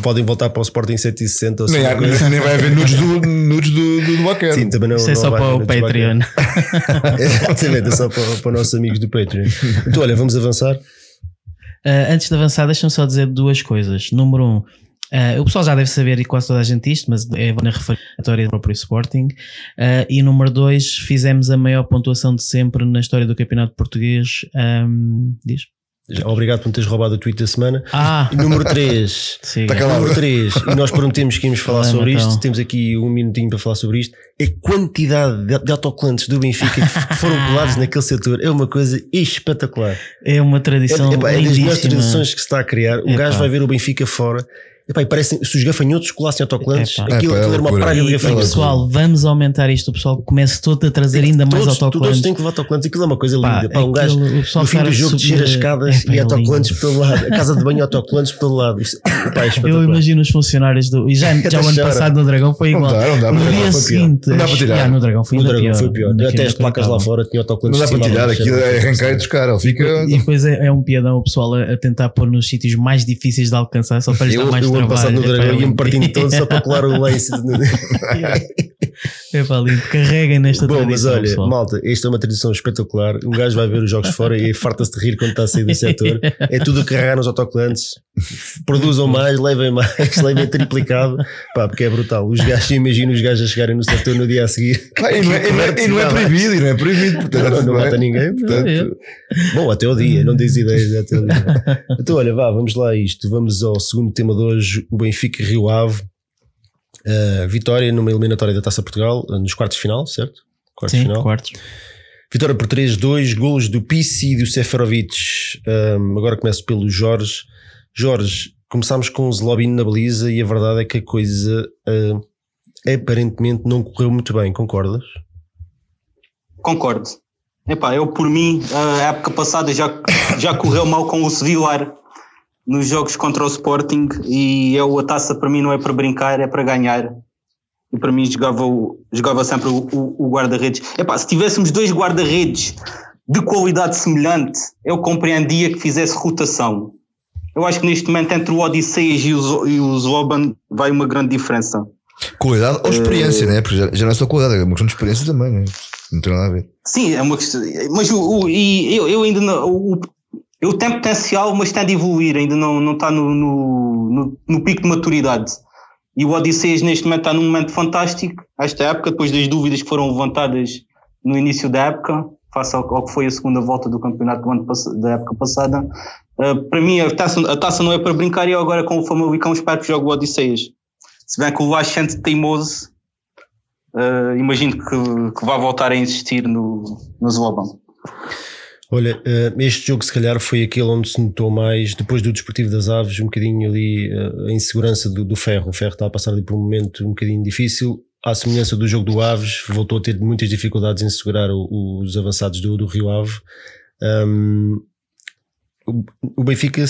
podem voltar para o Sporting 160 ou
Nem, há- nem vai haver nudes do, nudes do, do, do.
Sim, também não,
Isso é
não
só para o Patreon.
Exatamente, é só para, para os nossos amigos do Patreon. Então, olha, vamos avançar.
Uh, antes de avançar, deixa-me só dizer duas coisas. Número um, uh, o pessoal já deve saber e quase toda a gente isto, mas é na referitória do próprio Sporting. Uh, e número dois, fizemos a maior pontuação de sempre na história do Campeonato Português. Um, diz?
Obrigado por me teres roubado o tweet da semana.
Ah,
E número 3.
siga.
Tá.
Número 3, e nós prometemos que íamos falar
Fala,
sobre
então.
isto, temos aqui um minutinho para falar sobre isto. A quantidade de, de autocolantes do Benfica que foram colados naquele setor é uma coisa espetacular.
é uma
É,
tradição
epá, é das melhores tradições que se está a criar. O
Epá.
gajo vai ver o Benfica fora. Epá, e parecem, se os gafanhotos colassem autocolantes,
Epá.
aquilo,
Epá, é
aquilo era uma
loucura.
praga de gafanhotos.
pessoal, vamos aumentar isto. O pessoal começa todo a trazer ainda mais
todos, todos
autocolantes.
têm que levar autocolantes. Aquilo é uma coisa
Pá,
linda. Pá, um gajo
aquilo, o pessoal
no fim do jogo descer
subir-
as escadas e
é
autocolantes por todo lado. A casa de banho autocolantes por todo lado. Epá, é
Eu imagino os funcionários do. E já, já o ano passado no Dragão foi
Não
igual.
dá, não dá
no
para
dia
tirar, foi pior.
seguinte,
Não dá para tirar.
Já, no Dragão foi ainda pior.
foi pior.
Naquilo
Até as placas lá fora tinham autocolantes
Não dá para tirar aquilo, é arrancar e. Ele fica.
E depois é, é um piadão o pessoal a, tentar pôr nos sítios mais difíceis de alcançar só para lhes dar mais
ano passado no
Epá,
Dragão
é
ia-me
lindo.
partindo todo só para colar o lace.
É pá, lindo. Carreguem nesta
Bom, mas
tradição,
olha,
pessoal.
malta, esta é uma tradição espetacular. Um gajo vai ver os jogos fora e farta-se de rir quando está a sair do setor. É tudo a carregar nos autocolantes. Produzam mais, levem mais, levem triplicado. Pá, porque é brutal. Os gajos, imagino os gajos a chegarem no setor no dia a seguir.
Pá, E não é- e não é- e não é proibido, e não é proibido. Portanto,
Não, não
bem.
mata ninguém.
Portanto,
Bom, até o dia, não diz ideias até o dia. Então, olha, vá, vamos lá a isto. Vamos ao segundo tema de hoje: o Benfica Rio Ave. Uh, vitória numa eliminatória da Taça Portugal, uh, nos quartos de final, certo? Quartos de
Sim,
final.
quartos.
Vitória por 3-2, golos do Pissi e do Seferovic. Um, agora começo pelo Jorge. Jorge, começámos com o Zlobin na baliza e a verdade é que a coisa uh, aparentemente não correu muito bem, concordas?
Concordo. Epá, eu por mim, a época passada já, já correu mal com o Sevillar nos jogos contra o Sporting e eu, a taça para mim não é para brincar, é para ganhar. E para mim jogava, jogava sempre o, o, o guarda-redes. Epá, se tivéssemos dois guarda-redes de qualidade semelhante, eu compreendia que fizesse rotação. Eu acho que neste momento entre o Odisseias e o, e o Zloban vai uma grande diferença.
Qualidade ou experiência, uh, né? Porque já, já, não é só qualidade, é uma questão de experiência também, né? Não tem nada a ver.
Sim, é uma questão. Mas o, o e eu, eu ainda não. O, eu tenho potencial, mas tem de evoluir, ainda não, não está no, no, no, no pico de maturidade. E o Odisseias neste momento está num momento fantástico, esta época, depois das dúvidas que foram levantadas no início da época, face ao, ao que foi a segunda volta do campeonato do ano, da época passada. Uh, para mim, a taça, a taça não é para brincar e eu agora com o Famalicão espero que jogue o Odisseias. Se bem que o Lachante teimoso, uh, imagino que, que vai voltar a insistir no, no Zloban.
Olha, este jogo se calhar foi aquele onde se notou mais, depois do Desportivo das Aves, um bocadinho ali a insegurança do, do Ferro. O Ferro está a passar ali por um momento um bocadinho difícil. À semelhança do jogo do Aves, voltou a ter muitas dificuldades em segurar os avançados do, do Rio Ave. Um, o Benfica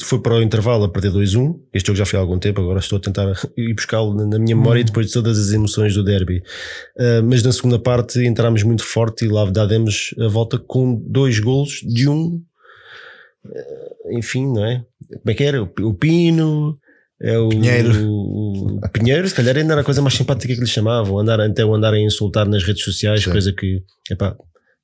foi para o intervalo a perder 2-1. Este jogo já foi há algum tempo, agora estou a tentar ir buscá-lo na minha memória hum. depois de todas as emoções do derby. Uh, mas na segunda parte entramos muito forte e lá demos a volta com dois golos de um. Uh, enfim, não é? Como é que era? O, Pino. É o Pinheiro. O, o Pinheiro, se calhar ainda era a coisa mais simpática que lhe chamavam, andar, até o andar a insultar nas redes sociais, Sim. coisa que, epá,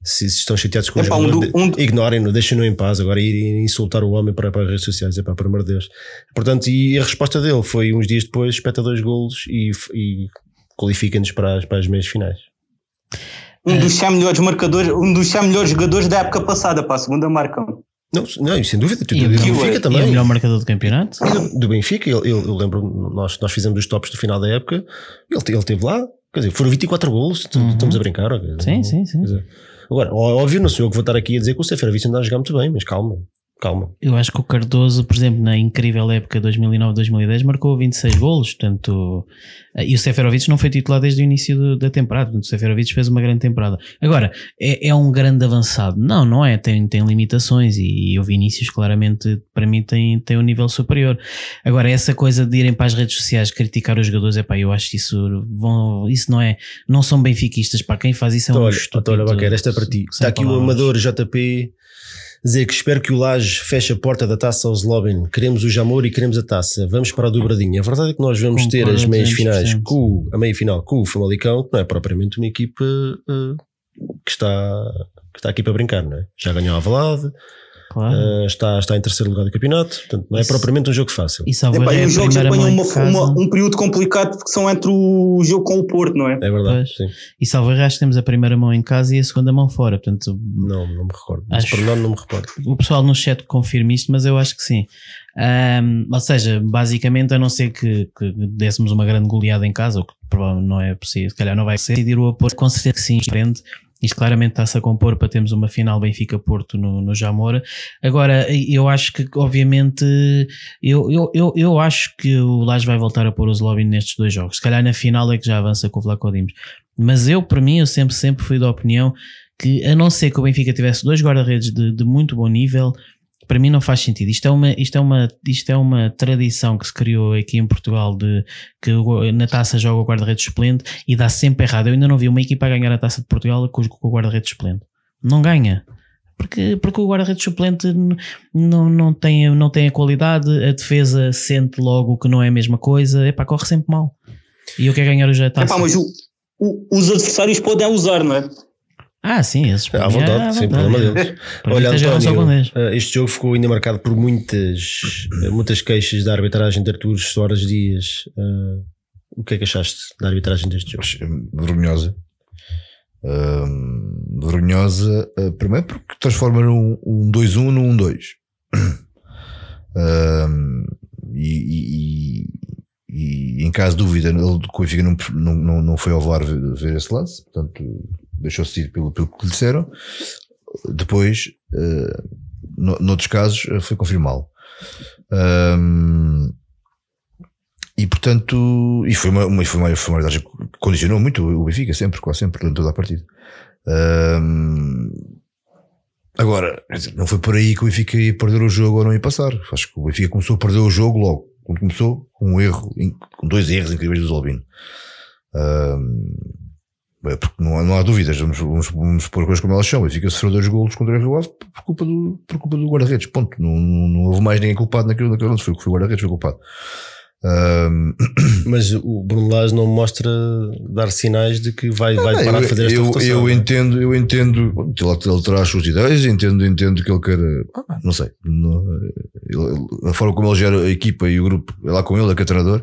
se estão chateados com o jogador, um, um... ignorem-no, deixem-no em paz. Agora ir insultar o homem para, para as redes sociais, é pá, por amor de Deus. Portanto, e a resposta dele foi uns dias depois, espeta dois golos e, e qualifica-nos para as, para as meias finais.
Um dos 100 melhores marcadores, um dos 100 melhores jogadores da época passada, para a segunda marca.
Não, não, sem dúvida.
E, do Benfica também. E o melhor marcador do campeonato?
Do, do, Benfica, eu, eu, eu, lembro, nós, nós fizemos os tops do final da época, ele, ele esteve lá, quer dizer, foram 24 golos, uhum. estamos a brincar.
Sim, sim, sim.
Dizer, Agora, óbvio, não sou eu que vou estar aqui a dizer que o Seferovic anda a jogar muito bem, mas calma, calma.
Eu acho que o Cardoso, por exemplo, na incrível época 2009-2010, marcou 26 golos, portanto, e o Seferovic não foi titular desde o início do, da temporada, portanto, o Seferovic fez uma grande temporada. Agora, é, é, um grande avançado? Não, não é, tem, tem limitações e, e o Vinícius claramente, para mim, tem, tem um nível superior. Agora, essa coisa de irem para as redes sociais criticar os jogadores, é pá, eu acho que isso, vão, isso não é, não são benfiquistas, para quem faz isso é um
olha, estúpido. Olha, esta é para ti. Está aqui palavras. o Amador JP dizer que espero que o Laje feche a porta da taça aos Lobin. Queremos o Jamor e queremos a taça. Vamos para a dobradinha. A verdade é que nós vamos ter as meias finais com a meia final com o Famalicão, que não é propriamente uma equipa uh, que, está, que está aqui para brincar, não é? Já ganhou a Valade, Claro. Uh, está, está em terceiro lugar do campeonato, portanto não é Isso. propriamente um jogo fácil.
E Epá, é os jogos apanham uma, uma, um período complicado porque são entre o jogo com o Porto, não é?
É verdade. Sim.
E Salve temos a primeira mão em casa e a segunda mão fora, portanto.
Não, não me recordo. Mas acho, não, não me recordo.
O pessoal no chat confirma isto, mas eu acho que sim. Um, ou seja, basicamente, a não ser que, que dessemos uma grande goleada em casa, o que provavelmente não é possível, se calhar não vai ser, decidir o apoio, com certeza que sim, frente isto claramente está-se a compor para termos uma final Benfica-Porto no, no Jamora. Agora, eu acho que, obviamente, eu, eu, eu, eu acho que o Lage vai voltar a pôr o Zlobin nestes dois jogos. Se calhar na final é que já avança com o Vlaco Dimos. Mas eu, para mim, eu sempre, sempre fui da opinião que, a não ser que o Benfica tivesse dois guarda-redes de, de muito bom nível, para mim não faz sentido. Isto é uma, isto é uma, isto é uma tradição que se criou aqui em Portugal de que na taça joga o guarda-redes suplente e dá sempre errado. Eu ainda não vi uma equipa a ganhar a taça de Portugal com, o guarda-redes suplente. Não ganha. Porque, porque o guarda-redes suplente não, não, tem, não tem a qualidade, a defesa sente logo que não é a mesma coisa, epá, corre sempre mal. E eu quero ganhar hoje a taça.
Epá, mas o, o, os adversários podem usar, não é?
Ah, sim, esses
à vontade, sem problema deles. Olha, António, eh, este jogo ficou ainda marcado por muitas, eh, muitas queixas da arbitragem de Artur Soares Dias. Uh, o que é que achaste da arbitragem deste jogo?
Vergonhosa. Uh, vergonhosa, uh, primeiro porque transforma num um 2-1 um num 1-2. Uh, e, e, e, em caso de dúvida, ele, o Benfica não, não, não foi ao VAR ver, ver esse lance, portanto deixou-se ir pelo, pelo que lhe disseram. Depois, uh, no, noutros casos, uh, foi confirmá-lo. Um, e portanto, e foi uma, uma, foi uma, foi uma que condicionou muito o Benfica, sempre, quase sempre, durante toda a partida. Um, agora, não foi por aí que o Benfica ia perder o jogo ou não ia passar. Acho que o Benfica começou a perder o jogo logo, quando começou, com um erro, com dois erros incríveis do Zolbino. Um, porque não há, não há dúvidas, vamos, vamos, vamos pôr coisas como elas são. O Benfica sofreu dois golos contra o Rio por culpa do, por culpa do guarda-redes. Ponto. Não, não, não, houve mais ninguém culpado naquilo, naquilo não foi, foi o guarda-redes foi culpado. Um...
Mas o Bruno Lage não mostra dar sinais de que vai, vai parar
eu,
de fazer esta
eu,
rotação,
eu
é?
entendo, eu entendo, ele, ele terá as suas ideias, entendo, entendo que ele quer, ah, não sei, não, ele, a forma como ele gera a equipa e o grupo é lá com ele, é que é treinador.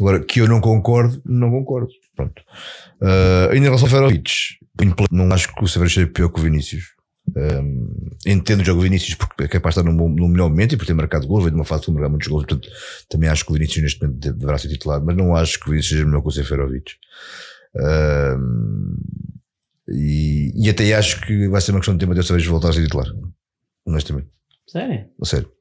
Agora, que eu não concordo, não concordo. Pronto. Uh, em relação ao Ferovic, não acho que o Severino seja pior que o Vinícius. Um, entendo o jogo do Vinícius porque é capaz de estar num, num melhor momento e por ter marcado gol, veio de uma fase de marcar muitos gols, portanto também acho que o Vinícius neste momento deverá ser titular, mas não acho que o Vinícius seja melhor que o Seferovic. Um, e, e até acho que vai ser uma questão de tempo dessa vez voltar a ser titular. Honestamente.
Sério?
Sério.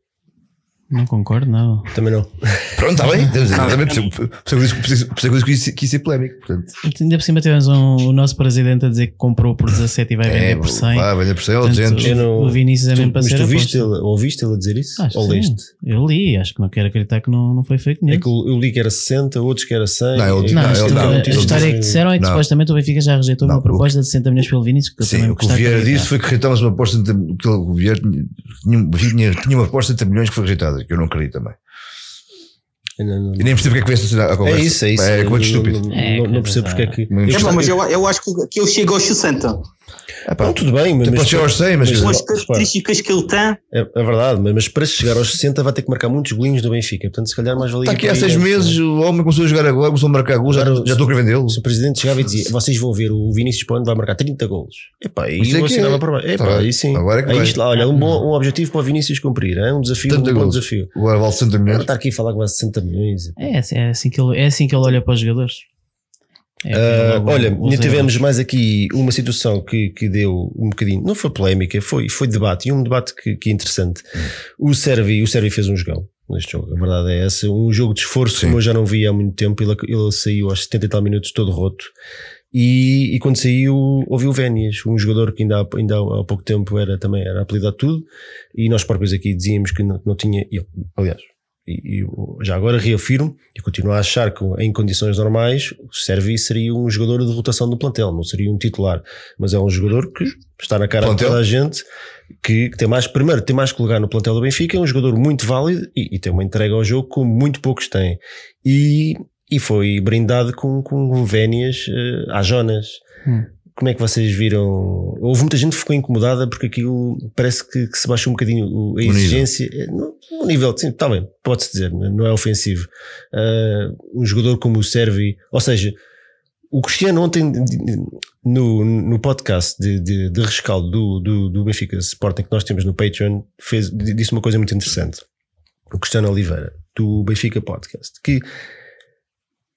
Não concordo, não.
Também não.
Pronto, está bem. Também percebo isso que isso quis ser polémico. Portanto.
Ainda por cima tivemos um, o nosso presidente a dizer que comprou por 17 e vai vender
É,
por 100.
vai vender por 100 ou
Portanto,
200.
Eu não-
O Vinícius é mesmo para
Mas
ser
tu viste
aposta.
ele, ouviste ele a dizer isso?
Acho
Ou leste?
Eu li, acho que não quero acreditar que não, não foi fake
É
news.
que eu, li que era 60, outros que era 100.
Não, ele-
É-
Não,
Não, ele não,
a
ele
história
disse-
que disseram é que
não.
supostamente o Benfica já rejeitou
Não,
uma proposta de 60 milhões pelo Vinícius, que eu
Sim, o que o Vieira disse foi que rejeitamos uma aposta de, que o Vieira tinha, uma aposta de 30 milhões que foi rejeitada, que eu não acredito também.
Não, não,
E nem percebo porque é que essa a conversa.
É isso, é isso.
É
Eu
muito
não-
estúpido.
Não,
É,
não- não
quer
percebo porque é que. Eu
É, mas eu, eu acho que, que ele chega aos 60.
É, pá,
Não, tudo bem, mas.
Pode chegar aos 100, mas-
mas-
Com as características que ele tem.
É, é verdade, mas, mas para chegar aos 60 vai ter que marcar muitos golinhos do Benfica. Portanto, se calhar mais valia.
Está aqui há
por aí
seis
antes,
meses,
não
o homem começou a jogar agora, começou a marcar gols, já,
Agora,
já estou a vendê-lo.
é? Se o presidente chegava e dizia vocês vão ver o Vinícius para onde vai marcar 30 golos. Epá, e
Isso é
eu
que
assinava
é.
para baixo.
Tá
Epá,
bem.
aí sim.
Agora é que
aí isto lá, olha, um, bom, um objetivo para o Vinícius cumprir. É um desafio, um
70
bom
gols.
desafio.
Agora vale 60
Não
milhões.
estar aqui a falar que vai 60 milhões.
É, assim- é, assim que ele, é assim que ele olha para os jogadores. É, logo
olha, ainda tivemos mais aqui uma situação que, que deu um bocadinho, não foi polémica, foi, foi debate, e um debate que, que é interessante. O Servi, o Servi fez um jogão neste jogo, a verdade é essa, um jogo de esforço
Sim.
como eu já não vi há muito tempo, ele, ele saiu aos 70 e tal minutos todo roto. E, e quando saiu, ouviu o Vénias, um jogador que ainda há, ainda há pouco tempo era também era apelidado tudo, e nós próprios aqui dizíamos que não, não tinha, e ele, aliás, e, e já agora reafirmo e continuo a achar que em condições normais o Servi seria um jogador de rotação do plantel, não seria um titular, mas é um jogador que está na cara
Plantel?
de toda a gente que, que tem mais, primeiro, tem mais que lugar no plantel do Benfica, é um jogador muito válido e, e tem uma entrega ao jogo como muito poucos têm. E, e foi brindado com, com vénias eh, às Jonas.
Hum.
Como é que vocês viram? Houve muita gente que ficou incomodada porque aquilo parece que, que se baixou um bocadinho a exigência. Eh, No, nível, sim, está bem, pode-se dizer, não é ofensivo. Ah, um jogador como o Servi, ou seja, o Cristiano ontem no, no podcast de, de, de rescaldo do, do, do Benfica Sporting que nós temos no Patreon fez, disse uma coisa muito interessante. O Cristiano Oliveira, do Benfica Podcast, que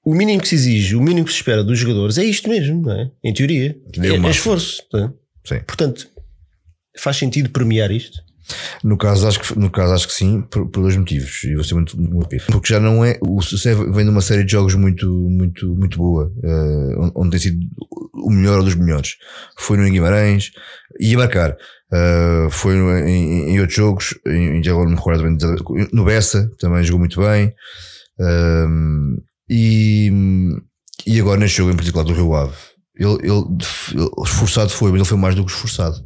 o mínimo que se exige, o mínimo que se espera dos jogadores é isto mesmo, não é? Em teoria. É, é esforço. é?
Sim.
Portanto, faz sentido premiar isto?
No caso, acho que, no caso, acho que sim, por, por dois motivos. E vou ser muito, muito. Porque já não é. O Sucesso vem de uma série de jogos muito, muito, muito boa, eh, onde, tem sido o melhor dos melhores. Foi no Guimarães, ia marcar. Eh, foi no- em, em outros jogos, em, já agora não me recordo bem, no Bessa também jogou muito bem. Ehm, e, e agora neste jogo em particular do Rio Ave. Ele, ele, ele- esforçado foi, mas ele foi mais do que esforçado.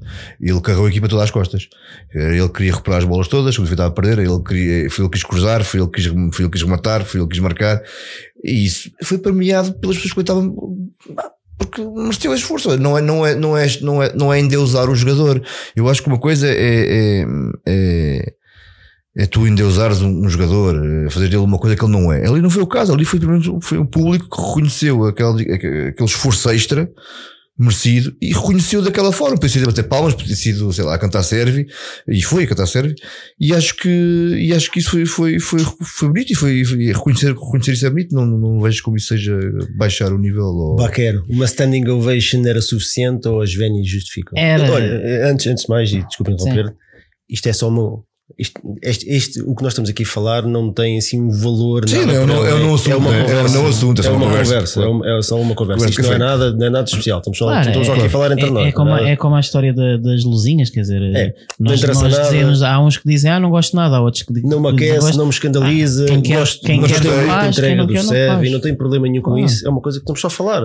Ele carregou a equipa todas às costas. Ele queria recuperar as bolas todas, quando estava a perder, ele queria, foi ele que quis cruzar, foi ele que quis, foi ele que quis rematar, foi ele que quis marcar. E isso foi premiado pelas pessoas que estavam. Porque mereceu esforço. Não é, não, é, não, é, não, é, não é endeusar o jogador. Eu acho que uma coisa é. é, é é tu endeusares um, um jogador, eh, fazer dele uma coisa que ele não é. Ali não foi o caso, ali foi, pelo menos, foi o público que reconheceu aquele, aquele esforço extra merecido e reconheceu daquela forma. Podia ser a bater palmas, podia sido, sei lá, a cantar serve e foi a cantar serve. E acho que, e acho que isso foi, foi, foi, foi bonito e foi, foi reconhecer, reconhecer isso é bonito. Não, não vejo como isso seja baixar o nível. Ou...
Baquero, uma standing ovation era suficiente ou as Vénias justificam?
Era.
Olha, antes, antes de mais, e desculpa interromper, isto é só uma. Isto, este, este, o que nós estamos aqui a falar não tem assim um valor.
Sim,
nada
é,
para
não, é, não assunto,
é uma
é,
conversa.
é não assunto, é só
É
uma conversa.
conversa, é, uma- é só uma conversa.
Conversa
Isto não é nada, não é nada especial. Estamos só,
Claro,
estamos só
é-
aqui a falar entre
é,
nós.
é, como,
não
a-
é?
é como a história da- das luzinhas, quer dizer,
É, não
nós,
interessa
nós
nada.
dizemos, há uns que dizem, ah, não gosto de nada, há outros que dizem,
Não me aquece,
gosto.
não me escandaliza.
Ah, quem quer-
gosto,
quem
gostei
quer
da
faz,
entrega
quem não
do
quer não
não tem problema nenhum com isso. É uma coisa que estamos só a falar.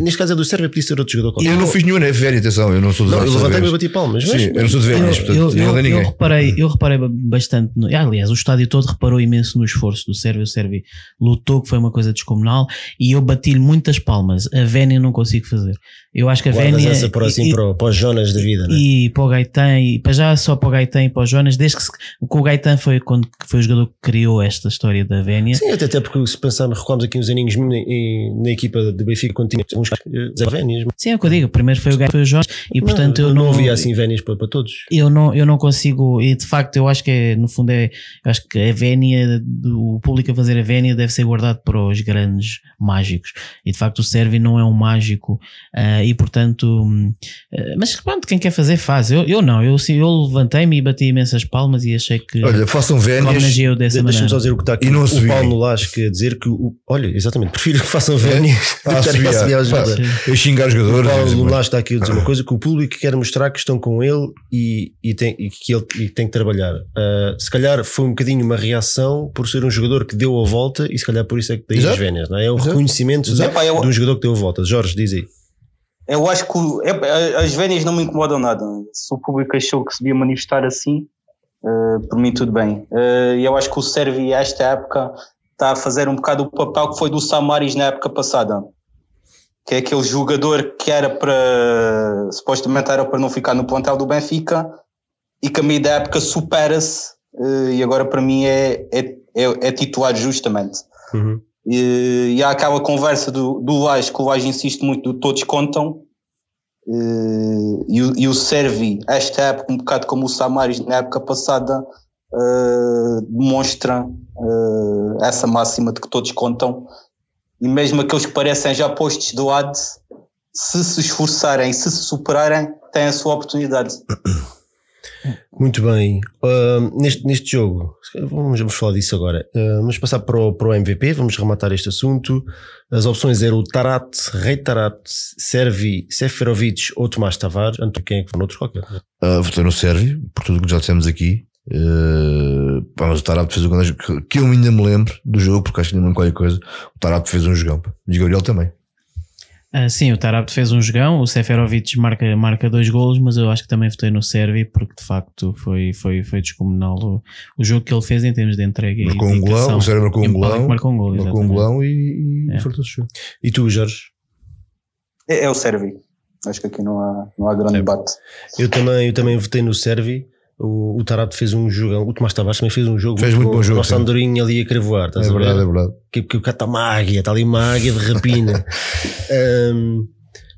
Neste caso é do Sérvio, podia ser outro jogador qualquer.
Eu não fiz nenhuma FVN, atenção, eu não sou de
Não, eu levantei-me e bati palmas.
eu não sou de
Eu,
portanto,
eu,
não
eu, eu
ninguém.
reparei, eu reparei bastante, no, aliás, o estádio todo reparou imenso no esforço do Sérvio. O Sérvio lutou, que foi uma coisa descomunal, e eu bati-lhe muitas palmas. A Vénia não consigo fazer. Eu acho que a
Guardas
Vénia.
essa para, assim,
e-
para, o- para os Jonas da vida, né?
e para o Gaetan, e para já só para o Gaetan e para o Jonas, desde que, se, o Gaetan foi, quando, foi o jogador que criou esta história da Vénia.
Sim, até, até porque se pensarmos, recuamos aqui uns aninhos na, na equipa do Benfica, quando tinha uns Zé Vénias.
Sim, é o que eu digo. Primeiro foi o Gaetan, foi o Jonas, e portanto
não,
eu não.
havia assim Vénias para, para todos.
eu não, eu não consigo, e de facto eu acho que é, no fundo é, eu acho que a Vénia, do- o público a fazer a Vénia deve ser guardado para os grandes mágicos, e de facto o Sérvio não é um mágico, ah, e portanto, ah, mas pronto, quem quer fazer faz, eu, eu não, eu, eu levantei-me e bati imensas palmas e achei que
Olha, façam Vénias.
Deixa-me
maneira.
só dizer o que está aqui.
E não
o. Paulo Lasque a dizer que, o, olha, exatamente, prefiro que façam Vénias
Ah,
que estarem a
assobiar.
assobiar os
Pá,
jogadores.
Eu xingar os
O
jogadores.
Paulo
mas-
Lasque está aqui a dizer uma coisa que o público quer mostrar que estão com ele e, e, tem, e que ele e tem que trabalhar. Ah, se calhar foi um bocadinho uma reação por ser um jogador que deu a volta e se calhar por isso é que daí
Exato.
as Vénias, não é? É o
Exato.
reconhecimento de,
Epá, eu-
de um jogador que deu a volta. Jorge, diz aí.
Eu acho que é- as Vénias não me incomodam nada. Se o público achou que se devia manifestar assim, eh, por mim tudo bem. Eh, E eu acho que o Sérvio, esta época, está a fazer um bocado o papel que foi do Samaris na época passada. Que é aquele jogador que era para, supostamente era para não ficar no plantel do Benfica e que a meio da época supera-se eh, e agora para mim é, é, é, é titular justamente.
Uhum.
E, e há aquela conversa do, do Lage, que o Lage insiste muito, do todos contam. Eh, e, o- e o Servi, esta época, um bocado como o Samaris na época passada, eh, demonstra eh, essa máxima de que todos contam. E mesmo aqueles que parecem já postos de lado, se se esforçarem, se se superarem, têm a sua oportunidade.
Muito bem. Ah, neste, neste jogo, vamos, vamos falar disso agora. Ah, vamos passar para o, para o MVP, vamos rematar este assunto. As opções eram o Tarat, Rei Tarat, Servi, Seferovic ou Tomás Tavares. Anto, quem é que foi outro qualquer?
Ah, votei no Sérvio, por tudo que já dissemos aqui. Uh, pá, mas o Tarap fez o que- que eu ainda me lembro do jogo, porque acho que ainda lembro qualquer coisa. O Tarap fez um jogão. E o Gabriel também.
Ah, sim, o Tarapto fez um jogão, o Seferovic marca, marca dois golos, mas eu acho que também votei no Servi porque de facto foi, foi, foi descomunal o, o jogo que ele fez em termos de entrega
Marcou
e
um golão, o Sérvio marcou
E
um golão.
Marcou um gol,
Marcou um golão e, e
É.
foi todo o jogo.
E tu, Jorge?
É, é o Servi. Acho que aqui não há, não há grande debate.
Eu também, eu também votei no Servi. O, o Tarato fez um jogão. O Tomás Tavares também fez um jogo.
Fez muito bom jogo,
O
sim.
Andorinho ali a querer voar.
É
Estás a ver?
verdade, é verdade.
Que, que o cara está uma águia, está ali uma águia de rapina. Ahm,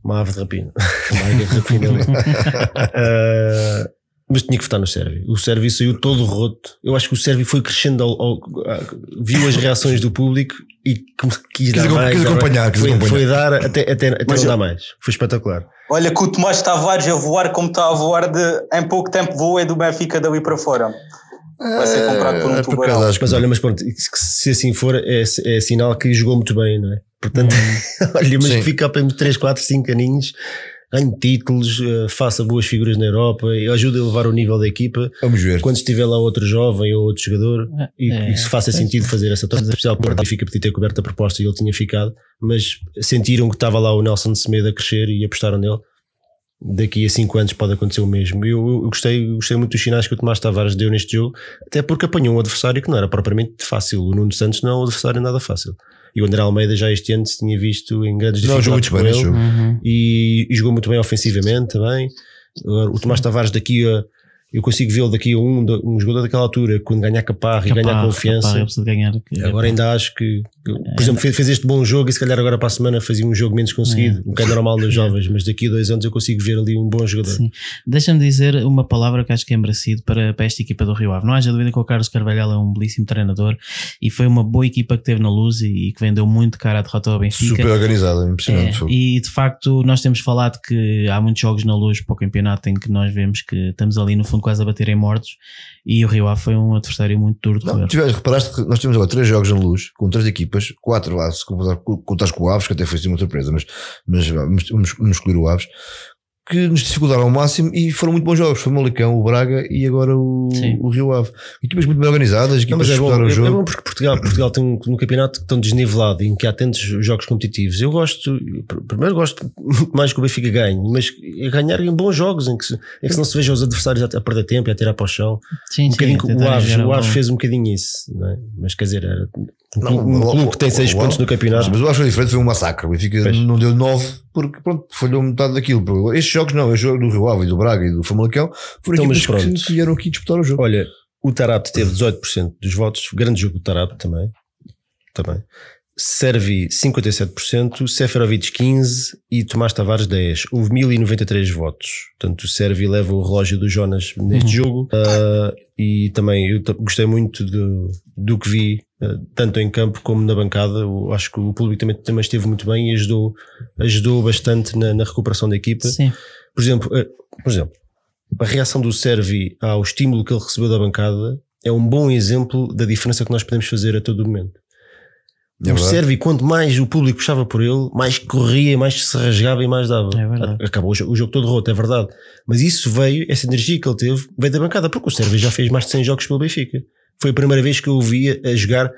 uma ave de rapina. Uma águia de rapina. Ah, mas tinha que votar no Sérvio. O Sérvio saiu todo roto. Eu acho que o Sérvio foi crescendo, ao, ao- a- viu as reações do público e como se quis,
Quis
dar mais.
quis acompanhar, quis
foi,
acompanhar.
foi dar até, até, até
Mas
não
eu-
dar mais. Foi espetacular.
Olha que o Tomás Tavares a voar como está a voar de em pouco tempo voa é do Benfica dali para fora. Vai ser comprado por um
É,
tubarão.
acaso acho que
Mas
não.
olha, mas pronto, se se assim for, é, é sinal que jogou muito bem, não é? Portanto, olha, mas
Sim.
fica para 3, 4, 5 aninhos, ganhe títulos, eh, faça boas figuras na Europa e ajude a elevar o nível da equipa.
Vamos ver.
Quando estiver lá outro jovem ou outro jogador, e,
É,
e se faça sentido fazer essa troca, especial que o Benfica podia ter coberto a proposta e ele tinha ficado, mas sentiram que estava lá o Nelson Semedo a crescer e apostaram nele. Daqui a 5 anos pode acontecer o mesmo. Eu, eu gostei, gostei muito dos sinais que o Tomás Tavares deu neste jogo, até porque apanhou um adversário que não era propriamente fácil. O Nuno Santos não é um adversário nada fácil. E o André Almeida já este ano se tinha visto em grandes
Não, jogou
dificuldades
muito bem
com ele
jogo.
Uhum.
e, e jogou muito bem ofensivamente também. Agora, O Tomás Tavares daqui a eu consigo vê-lo daqui a um, um jogador daquela altura, quando ganhar caparra e ganhar confiança.
Caparra, eu ganhar. que-
Agora ainda acho que, por exemplo, fez, fez este bom jogo e se calhar agora para a semana fazia um jogo menos conseguido, o que é normal nos jovens, mas daqui a dois anos eu consigo ver ali um bom jogador.
Sim. Deixa-me dizer uma palavra que acho que é merecido para, para esta equipa do Rio Ave. Não haja dúvida que o Carlos Carvalhal é um belíssimo treinador e foi uma boa equipa que teve na luz e, e que vendeu muito cara a derrota ao Benfica.
Super organizada, impressionante.
É, e de facto nós temos falado que há muitos jogos na luz para o campeonato em que nós vemos que estamos ali no fundo quase a bater em mortos e o Rio Ave foi um adversário muito duro de
Não, tiveste, reparaste que nós temos agora três jogos na luz, com três equipas, quatro lá, se contar- contares com o Aves, que até foi assim uma surpresa, mas, mas vamos, vamos, vamos escolher o Aves, que nos dificultaram ao máximo e foram muito bons jogos. Foi o Malicão, o Braga e agora o, o Rio Ave. Equipas muito bem organizadas,
Não,
equipas
mas
que
é bom,
o
é, é
jogo.
bom porque Portugal, Portugal tem um, um campeonato tão desnivelado em que há tantos jogos competitivos. Eu gosto, pr- primeiro gosto muito mais que o Benfica ganhe, mas é ganhar em bons jogos em que, se, em que se não se veja os adversários a, a perder tempo e a tirar para o chão.
Sim,
Um
sim,
bocadinho que o Aves, o Aves fez um bocadinho isso, não é? mas quer dizer, era um,
Não,
clube- um
o-
clube que tem
o-
6
o-
pontos no campeonato.
Mas eu acho que foi diferente, foi um massacre. O Benfica
Pois.
não deu 9 porque pronto, falhou metade daquilo. Estes jogos não, o jogo do Rio Ave e do Braga e do Famalicão foram
Então,
equipas que, vieram aqui disputar o jogo.
Olha, o Tarapte teve 18% dos votos, grande jogo do Tarapte também. também. Servi 57%, Seferovic 15% e Tomás Tavares 10%. Houve 1093 votos. Portanto, o Servi leva o relógio do Jonas neste jogo. Ah, e também eu gostei muito do, do que vi, ah, tanto em campo como na bancada. Eu acho que o público também, também esteve muito bem e ajudou, ajudou bastante na, na recuperação da equipa.
Sim,
Por exemplo, eh, por exemplo, a reação do Servi ao estímulo que ele recebeu da bancada é um bom exemplo da diferença que nós podemos fazer a todo momento.
É
o. Servi, quanto mais o público puxava por ele, mais corria, mais se rasgava e mais dava.
É verdade.
Acabou o jogo, o jogo todo roto, é verdade. Mas isso veio, essa energia que ele teve, veio da bancada, porque o Servi já fez mais de 100 jogos pelo Benfica. Foi a primeira vez que eu o via a jogar.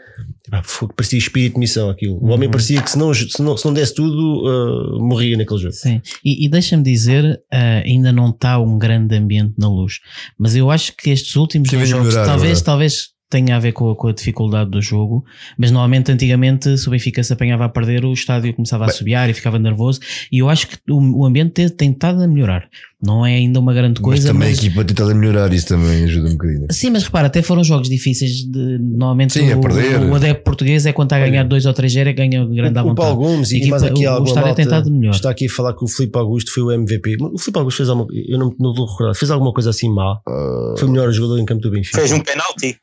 Parecia espírito de missão aquilo. O
Uhum.
homem parecia que se não, se não, se não desse tudo, ah, morria naquele jogo.
sim. E, e deixa-me dizer, ah, ainda não está um grande ambiente na luz, mas eu acho que estes últimos jogos,
melhorar,
talvez, talvez tenha a ver com a, com a dificuldade do jogo, mas normalmente antigamente se o Benfica se apanhava a perder, o estádio começava a subiar e ficava nervoso, e eu acho que o, o ambiente tem, tem estado a melhorar. Não é ainda uma grande
Mas
coisa,
também
mas,
a equipa tentada a melhorar isso também ajuda um bocadinho.
Sim, mas repara, até foram jogos difíceis de normalmente
Sim,
o,
perder.
o adepto português é quando está a ganhar 2 ou 3 0 ganha grande à
o, o
vontade.
Paulo Gomes
A
e
equipa-
mais aqui
o- o estádio tem estado melhor.
está aqui a falar que o Filipe Augusto foi o MVP. O Filipe Augusto fez alguma eu não, não estou recordado, fez alguma coisa assim má.
Ah,
Foi o melhor jogador em campo do Benfica.
Fez um penalti.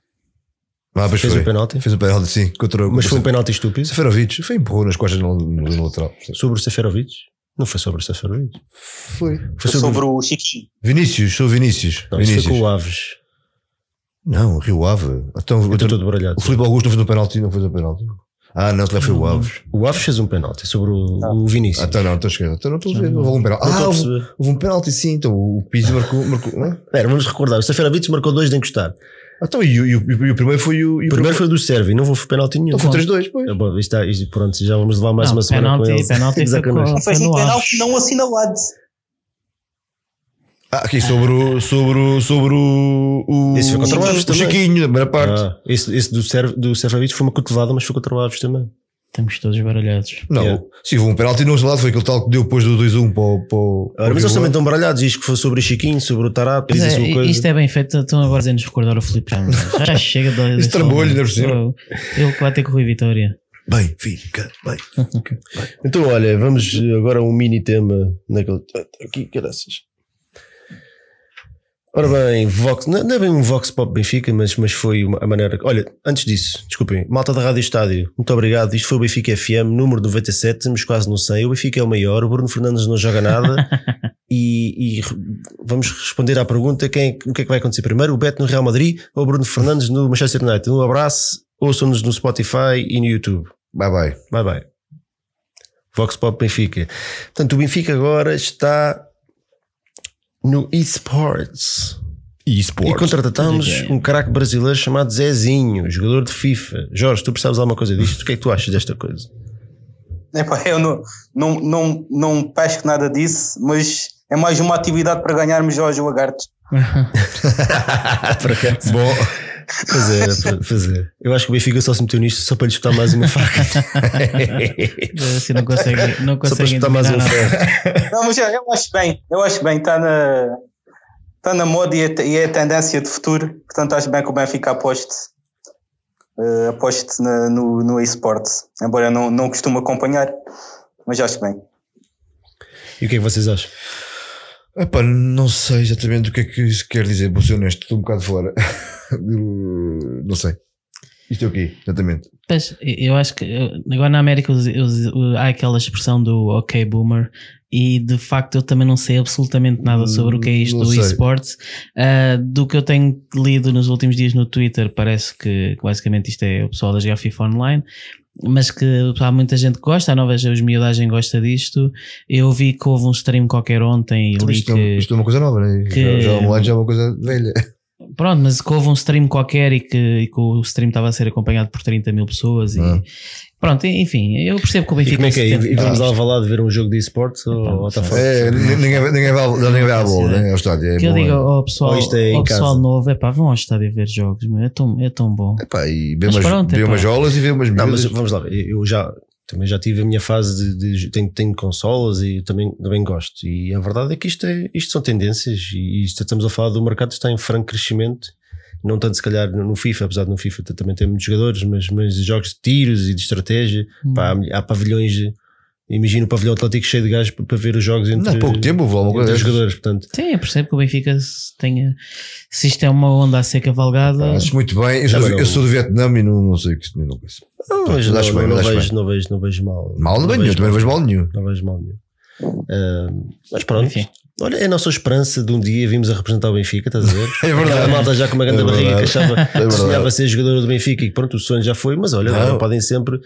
Ah,
Fez
foi.
o penalti?
Fez o penalti, sim. Contra,
Mas foi um penalti estúpido.
Seferovic. Foi empurrou nas costas no, no, no lateral.
Sobre o Seferovic? Não foi sobre o Seferovic.
Foi.
Foi
Sobre,
sobre,
o Chiquinho.
Vinícius, sou Vinícius.
Não, isso
Vinícius.
foi com o Aves.
Não, Rio Ave. Então,
Eu estou todo baralhado.
o Filipe Augusto não fez um penalti, não fez um penalti. Ah, não, se lá foi o Aves.
O Aves fez um penalti sobre o, o
Ah,
Vinícius.
então não, estou esquerdo. Então não estou a ver. Houve um penalti. Ah, houve, houve um penalti, sim. Então o Pizzi marcou. marcou não?
Espera, vamos recordar. O Seferovic marcou dois de encostar.
Então, e, o- e, o- e o primeiro foi o. E
O primeiro foi o do Sérvio, não houve penalti nenhum.
Então foi 3-2, pois.
É bom, isto está, isto, pronto, já vamos levar mais
Não,
uma semana com
penalti-
eles.
penalti
Gozar
foi com-
connosco.
Não fez
Foi
um
no
penalti não assinalado.
Ah, aqui sobre o. Sobre o. Sobre o. o
Esse foi contra o Aves
o
também.
Chiquinho, da primeira parte.
Ah, esse, esse do, Serv, do Seferovic foi uma cotovelada, mas foi contra o Aves também.
Estamos todos baralhados.
Não,
Yeah.
sim, houve um penalti no outro lado, foi aquele tal que deu depois do 2-1 para o. Para, o-
Ora,
o
mas eles também estão baralhados. Diz que foi sobre o Chiquinho, sobre o Tarap, diz
é,
a sua coisa.
isto é bem feito, estão agora a nos recordar o Filipe já. Já chega de.
Esse trambolho, ainda por cima.
Eu- Ele que vai ter que Rui Vitória.
Bem, fica, bem.
Então, olha, vamos agora a um mini tema naquele. Aqui, caraças. Ora bem, Vox, não não é bem um Vox Pop Benfica, mas, mas foi uma, a maneira. Olha, antes disso, desculpem, malta da Rádio Estádio, muito obrigado. Isto foi o Benfica FM, número 97, estamos quase no 100. O Benfica é o maior, o Bruno Fernandes não joga nada. e, e vamos responder à pergunta: quem, o que é que vai acontecer primeiro? O Beto no Real Madrid ou o Bruno Fernandes no Manchester United? Um abraço, ouçam-nos no Spotify e no YouTube.
Bye bye.
Bye bye. Vox Pop Benfica. Portanto, o Benfica agora está no eSports.
E
E
Ok.
um craque brasileiro chamado Zezinho, jogador de FIFA. Jorge, tu percebes alguma coisa disto? O que é que tu achas desta coisa?
Epá, eu não, não, não, não pesco nada disso, mas é mais uma atividade para ganharmos Jorge Lagartos.
Para cá.
Bom,
Fazer, fa- fazer. Eu acho que o Benfica só se meteu nisto só para lhe disputar mais uma faca.
Assim não consegue, não
só para
consegue
disputar mais um
nada.
ferro.
Não, mas eu, eu acho bem, eu acho bem, está na. está na moda e é, e é a tendência de futuro. Portanto, acho bem que o Benfica aposte, uh, aposte na, no, no eSports. Embora eu não, não costumo acompanhar, mas acho bem.
E o que é que vocês acham?
Epá, não sei exatamente o que é que isso quer dizer, vou ser honesto, estou um bocado fora. Não sei. Isto é o quê, exatamente?
Pois, eu acho que agora na América há aquela expressão do ok boomer e de facto eu também não sei absolutamente nada sobre o que é isto
Não
do
sei.
esportes. Ah, do que eu tenho lido nos últimos dias no Twitter, parece que basicamente isto é o pessoal a jogar FIFA online. Mas que há muita gente que gosta, a nova os miudagem gosta disto. Eu vi que houve um stream qualquer ontem e li
Isto,
que.
é, isto é uma coisa nova, né?
que-
Já, já já é uma coisa velha.
Pronto, mas que houve um stream qualquer e que, e que o stream estava a ser acompanhado por 30 mil pessoas e
Ah.
pronto, enfim, eu percebo que o
E
Benfica
como é que é? E, e vamos lá lá de ver um jogo de esportes ou, ou está fora?
É, ninguém, ninguém, vai, ninguém vai à bola, né? Ao estádio. É
que eu digo
é.
ao pessoal,
é
ao pessoal novo, é pá, vão ao estádio ver jogos, é, tão, é tão bom.
Epá, e vê
Mas
umas,
pronto,
vê umas jolas e vê umas
Não, mas vamos lá, eu já também já tive a minha fase de, de- tenho, tenho consolas e também, também gosto. E a verdade é que isto, é, isto são tendências e isto estamos a falar do mercado que está em franco crescimento. Não tanto se calhar no FIFA, apesar de no FIFA também ter muitos jogadores, mas, mas jogos de tiros e de estratégia.
Hum.
Pá, há pavilhões, imagino o pavilhão atlético cheio de gajos para, ver os jogos entre,
Não, há pouco tempo alguma
entre
coisa
os jogadores. Portanto,
Sim, eu percebo que o Benfica se tenha, se isto é uma onda a ser cavalgada,
Acho muito bem. Eu sou,
não-
eu sou do Vietnã e não, não sei o que isto não
não, não, não, não vejo, não, vejo, não vejo mal.
Mal não vejo, também não vejo mal nenhum.
Não vejo mal nenhum. Ah, mas pronto.
Enfim.
Olha, é a nossa esperança de um dia vimos a representar o Benfica, estás a ver?
É verdade.
A malta já com uma grande
É
barriga que achava
É
que sonhava ser jogador do Benfica e pronto, o sonho já foi, mas olha,
Não.
podem sempre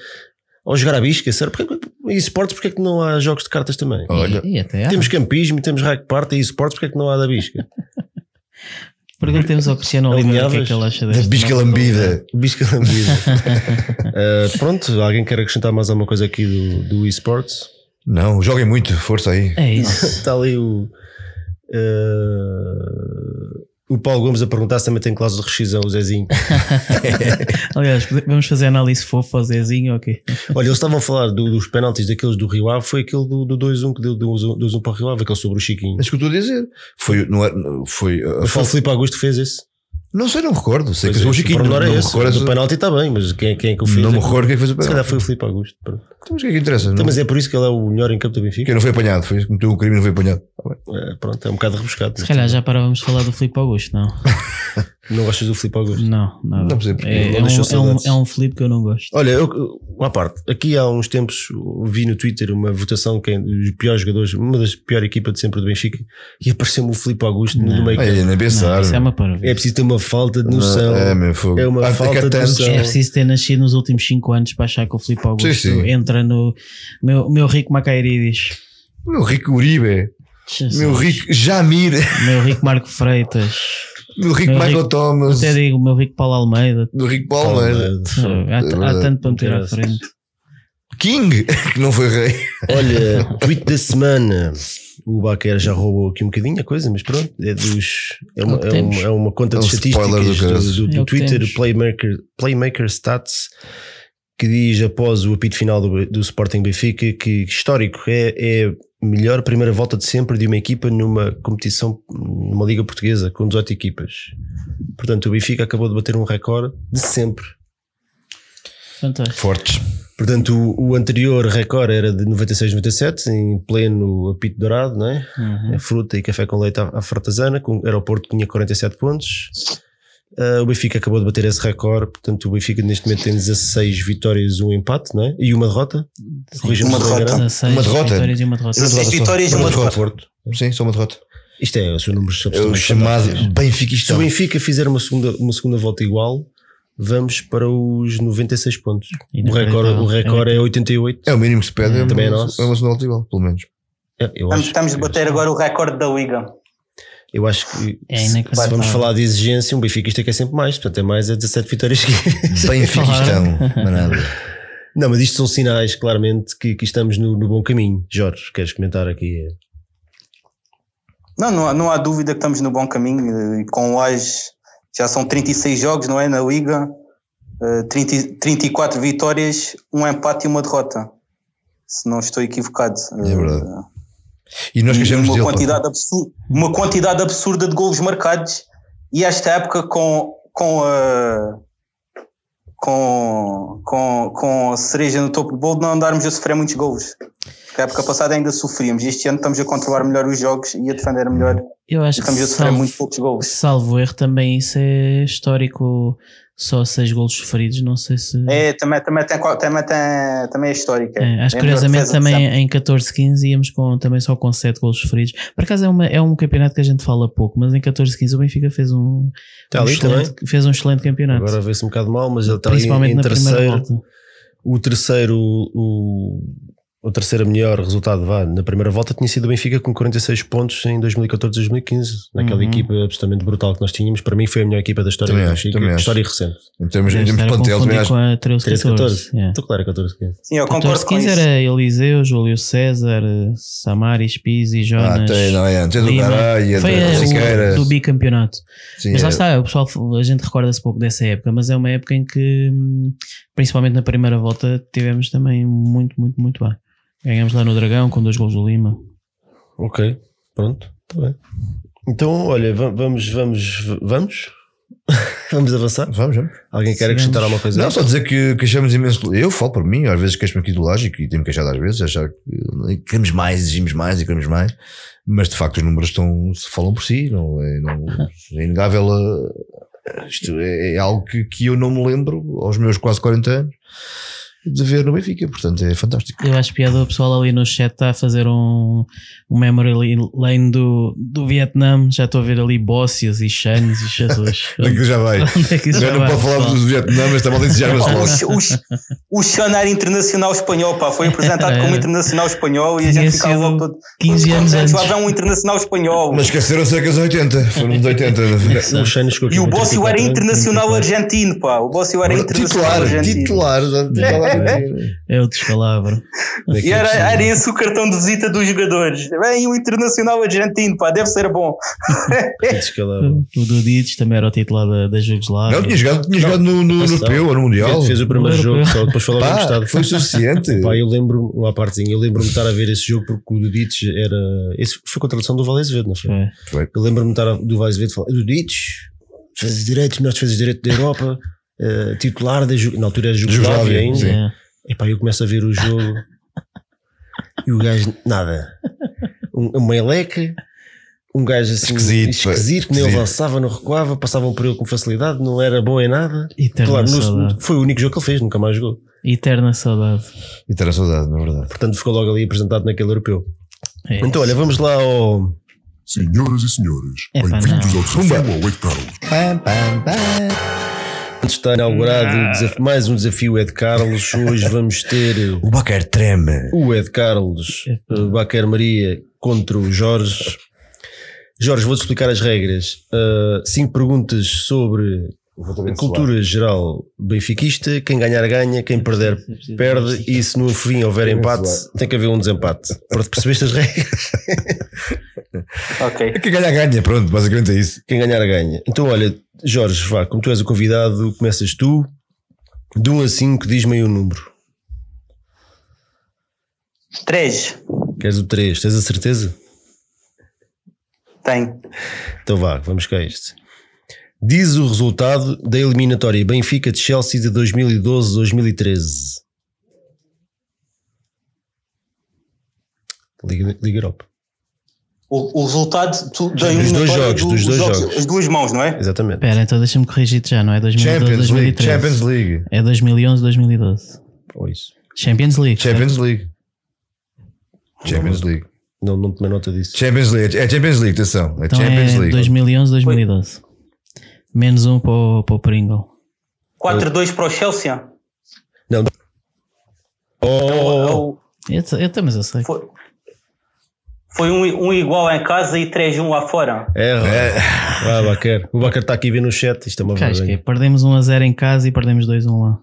ou jogar à bisca, sério, porque, e esportes, porque é que não há jogos de cartas também?
Olha,
e, e até há.
Temos campismo, temos rack party e esportes, porque é que não há da bisca?
Perguntemos ao Cristiano Oliveira o que é que ele acha
da
deste.
bisca lambida.
Bisca lambida. Ah, pronto, alguém quer acrescentar mais alguma coisa aqui do, do esportes?
Não, joguem muito, força aí.
É isso.
Está ali o. ah, o Paulo Gomes a perguntar se também tem cláusula de rescisão, o Zezinho.
Aliás, vamos fazer análise fofa ao Zezinho, ok?
Olha, eles estavam a falar do- dos penaltis daqueles do Rio Ave, foi aquele do, do 2-1 que deu 2-1 para o Rio Ave, aquele sobre o Chiquinho.
É isso que eu estou a dizer. Foi, não é, foi, a
Mas foi o
falta-
Filipe Augusto fez esse.
Não sei, não me recordo. Sei
Pois
que
é,
o
o
Chiquinho.
pormenor
não
é
me
esse.
recordo.
Do penalti está bem, mas quem, quem é que o fez?
Não me recordo quem fez o
Se calhar
penalti.
foi o Filipe Augusto. pronto.
Então, Mas o que é que interessa?
Então,
Não-
mas é por isso que ele é o melhor em campo do Benfica.
Quem não foi apanhado, foi cometeu um crime e não foi apanhado.
É, pronto, é um bocado rebuscado.
Se calhar já parávamos de falar do Filipe Augusto, não?
Não gostas do Filipe Augusto?
Não, nada.
Não porque
é,
não
é, um, é, um, é um Filipe que eu não gosto.
Olha, eu, uma parte, aqui há uns tempos vi no Twitter uma votação que é dos piores jogadores, uma das piores equipas de sempre do Benfica, e apareceu-me o Filipe Augusto no
Não.
meio
Ai,
campo.
nem pensar.
Não, é uma
É preciso ter uma falta de noção.
É, meu fogo.
É uma
Há-
falta
há
de noção.
É preciso ter nascido nos últimos 5 anos para achar que o Filipe Augusto
Sim, sim.
entra no meu, meu rico Macairidis.
Meu rico Uribe.
Jesus.
Meu rico Jamir.
Meu rico Marco Freitas.
Meu rico
Meu
Michael
rico-
Thomas.
Até digo, meu rico Paulo Almeida.
Meu rico Palmeira.
Há, há
verdade.
tanto para meter à frente.
King, que não foi rei.
Olha, tweet da semana. O Baquer já roubou aqui um bocadinho a coisa, mas pronto, é, dos, é, uma,
É que
é, uma, é uma conta
É
de estatísticas
do
do, do- do
É
Twitter. Playmaker, Playmaker Stats, que diz após o apito final do, do Sporting Benfica que histórico é, é a melhor primeira volta de sempre de uma equipa numa competição, numa liga portuguesa com 18 equipas. Portanto, o Benfica acabou de bater um recorde de sempre.
Fantástico.
Fortes.
Portanto, o, o anterior recorde era de 96-97, em pleno apito dourado, não é?
Uhum.
É fruta e café com leite à, à fartazana, com o aeroporto que tinha 47 pontos. Ah, o Benfica acabou de bater esse recorde, portanto, o Benfica neste momento tem 16 vitórias, um empate, não é? E uma derrota. Corrija-me
Uma derrota.
enganado.
16
Uma derrota.
vitórias e uma derrota.
Uma derrota
Seis
só.
vitórias e uma derrota.
Sim, só uma derrota.
Isto é, são números
É o
absolutamente
chamado
fantásticos. Se o. Benfica fizer uma segunda, uma segunda volta igual, vamos para os 96 pontos. O recorde, o recorde é 88.
É o mínimo que se pede. É,
Também é nosso.
É uma volta igual, pelo menos.
É, eu
Estamos,
acho,
estamos de bater agora o recorde da Liga.
eu acho que
É
se, se vamos falar de exigência, um Benfica é que é sempre mais, portanto é mais é 17 vitórias que
Benfiquistão. Manada.
Não, mas isto são sinais, claramente, que, que estamos no, no bom caminho. Jorge, queres comentar aqui?
Não, não, há- não há dúvida que estamos no bom caminho. E com o Laje já são 36 jogos, não é? Na Liga, Eh, 30, 34 vitórias, um empate e uma derrota. Se não estou equivocado.
É verdade. E nós queixamos
uma
dele.
quantidade, absurda, uma quantidade absurda de golos marcados e esta época com, com a com, com, com a cereja no topo do bolo não andarmos a sofrer muitos golos. Porque a época passada ainda sofríamos. Este ano estamos a controlar melhor os jogos e a defender melhor.
Eu acho que
Estamos a sofrer
salvo,
muito poucos golos.
salvo erro também isso é histórico. Só seis golos sofridos, não sei se.
É, também, também, tem, também, tem, também é histórica.
É, acho
É
que
melhor
curiosamente também em 14-15 íamos com, também só com 7 golos sofridos. Por acaso é, uma, é um campeonato que a gente fala pouco, mas em 14-15 o Benfica fez um,
Está
um excelente, fez um excelente campeonato.
Agora vê-se um bocado mal, mas ele está ali
principalmente
em
na primeira
terceiro.
volta.
O terceiro, o, o terceiro melhor resultado vá, na primeira volta tinha sido o Benfica com 46 pontos em 2014-2015, naquela
Uhum.
equipa absolutamente brutal que nós tínhamos. Para mim foi a melhor equipa da história
Também
do Benfica,
também acho.
história recente.
Em termos, em termos de plantel, também acho.
com a 13
13
14.
14.
yeah.
Então, claro, 14 15.
Sim, eu concordo
14
com
15
isso.
era Eliseu, Júlio César, Samaris, Pizzi,
Ah,
Jonas.
tem, não é? Tem do
Lima.
Garay,
Foi
tem
a-
do
do bicampeonato.
Sim,
Mas lá
é.
está, o pessoal, a gente recorda-se pouco dessa época, mas é uma época em que, hum, principalmente na primeira volta, tivemos também muito, muito, muito bem. Ganhamos lá no Dragão com dois gols do Lima.
Ok, pronto, está bem. Então, olha, va- vamos, vamos, vamos? vamos avançar?
Vamos, vamos.
Alguém quer acrescentar alguma coisa?
Não, só dizer que queixamos imenso. Eu falo por mim, às vezes queixo-me aqui do lógico e tenho-me queixado às vezes, achar que queremos mais, exigimos mais e queremos mais, mas de facto os números estão, se falam por si, não é, não, é inegável. a- isto é, é algo que, que eu não me lembro aos meus quase 40 anos de ver no Benfica, portanto é fantástico.
Eu acho piada o pessoal ali no chat está a fazer um, um memory lane do, do Vietnã. Já estou a ver ali Bócias e Chanes e Jesus.
Onde é que já vai?
Onde é que
Já
já
não
vai,
pode falar
pessoal?
do Vietnã, mas está mal entusiasmo
Pá,
logo.
o, Ch- o, o Sean era internacional espanhol, pá. Foi apresentado como
Era.
internacional espanhol e a gente ficava logo todo.
15
todos
anos antes.
Lá vem um internacional espanhol.
Mas esqueceram-se que os 80, foram os 80.
O aqui
E o Bócio era
34 anos.
internacional argentino, pá. O Bócio era internacional
Titular,
argentino.
titular, titular.
É o descalabro.
E era, era esse o cartão de visita dos jogadores. Vem o internacional argentino, pá. Deve ser bom.
Descalabro.
O Dudic também era o titular da, da Jugoslávia.
Não, tinha jogado, tinha jogado no, no. Europeu ou no Mundial.
Fez, fez o primeiro jogo, só depois falou no
Pá,
estado.
foi suficiente.
Pá, eu lembro, uma partezinha, eu lembro-me de estar a ver esse jogo porque o Dudic era. Esse foi com a tradução do Vale Azevedo, não foi?
Foi.
Eu lembro-me de estar a, do Vale Azevedo falar: Dudic, defesas direitos, melhores defesas de direito da Europa, eh, titular da na altura era Jugoslávia ainda.
sim.
É.
E pá, eu começo a ver o jogo e o gajo, nada. Um, um meleque, um gajo assim
Esquisito,
esquisito, que nem ele avançava, não recuava, passavam por ele com facilidade, não era bom em nada.
Eterna
Claro, no-
saudade.
foi o único jogo que ele fez, nunca mais jogou.
Eterna saudade.
E terá saudade, na verdade.
Portanto, ficou logo ali apresentado naquele europeu.
É.
Então, olha, vamos lá ao.
Senhoras e senhores,
Epá,
bem-vindos ao desafio ao Ed Carlos.
Antes está inaugurado desafio- mais um desafio Ed Carlos. Hoje vamos ter
O Bacar treme.
o Ed Carlos, o Baquer Maria contra o Jorge. Jorge, vou-te explicar as regras. Uh, cinco perguntas sobre a cultura geral benfiquista. Quem ganhar, ganha. Quem perder, perde. E se no fim houver empate, tem que haver um desempate. Pronto, percebeste as regras?
Ok.
Quem ganha, ganha. Pronto, basicamente é isso.
Quem ganhar, ganha. Então, olha, Jorge, vá, como tu és o convidado, começas tu. De 1 a 5, diz-me aí o número.
Três.
Queres o 3? Tens a certeza?
Tem.
Então vá, vamos cá a este. Diz o resultado da eliminatória Benfica de Chelsea de 2012-2013. Liga, Liga Europa.
O, o resultado tu, da
Dos dois
eliminatória
jogos,
do-
dos dois jogos.
As duas mãos, não é?
Exatamente.
Espera, então deixa-me corrigir já, não é 2012,
Champions League.
2013.
Champions League.
É 2011, 2012.
Ou isso.
Champions League.
Champions League. Champions League.
Não, não tomei nota disso.
Champions League. É Champions League, atenção. É
Então
Champions
é
League.
2011, 2012. Menos um para o, para o Pringle.
4-2 para o Chelsea.
Oh,
É o-
Eu, eu também eu sei.
foi foi um, um igual em casa e 3-1 lá fora.
é, é. Ah, Baquer. O Baquer está aqui ver no chat. Isto é uma
Acho que é, perdemos 1 a 0 em casa e perdemos 2 a 1 lá.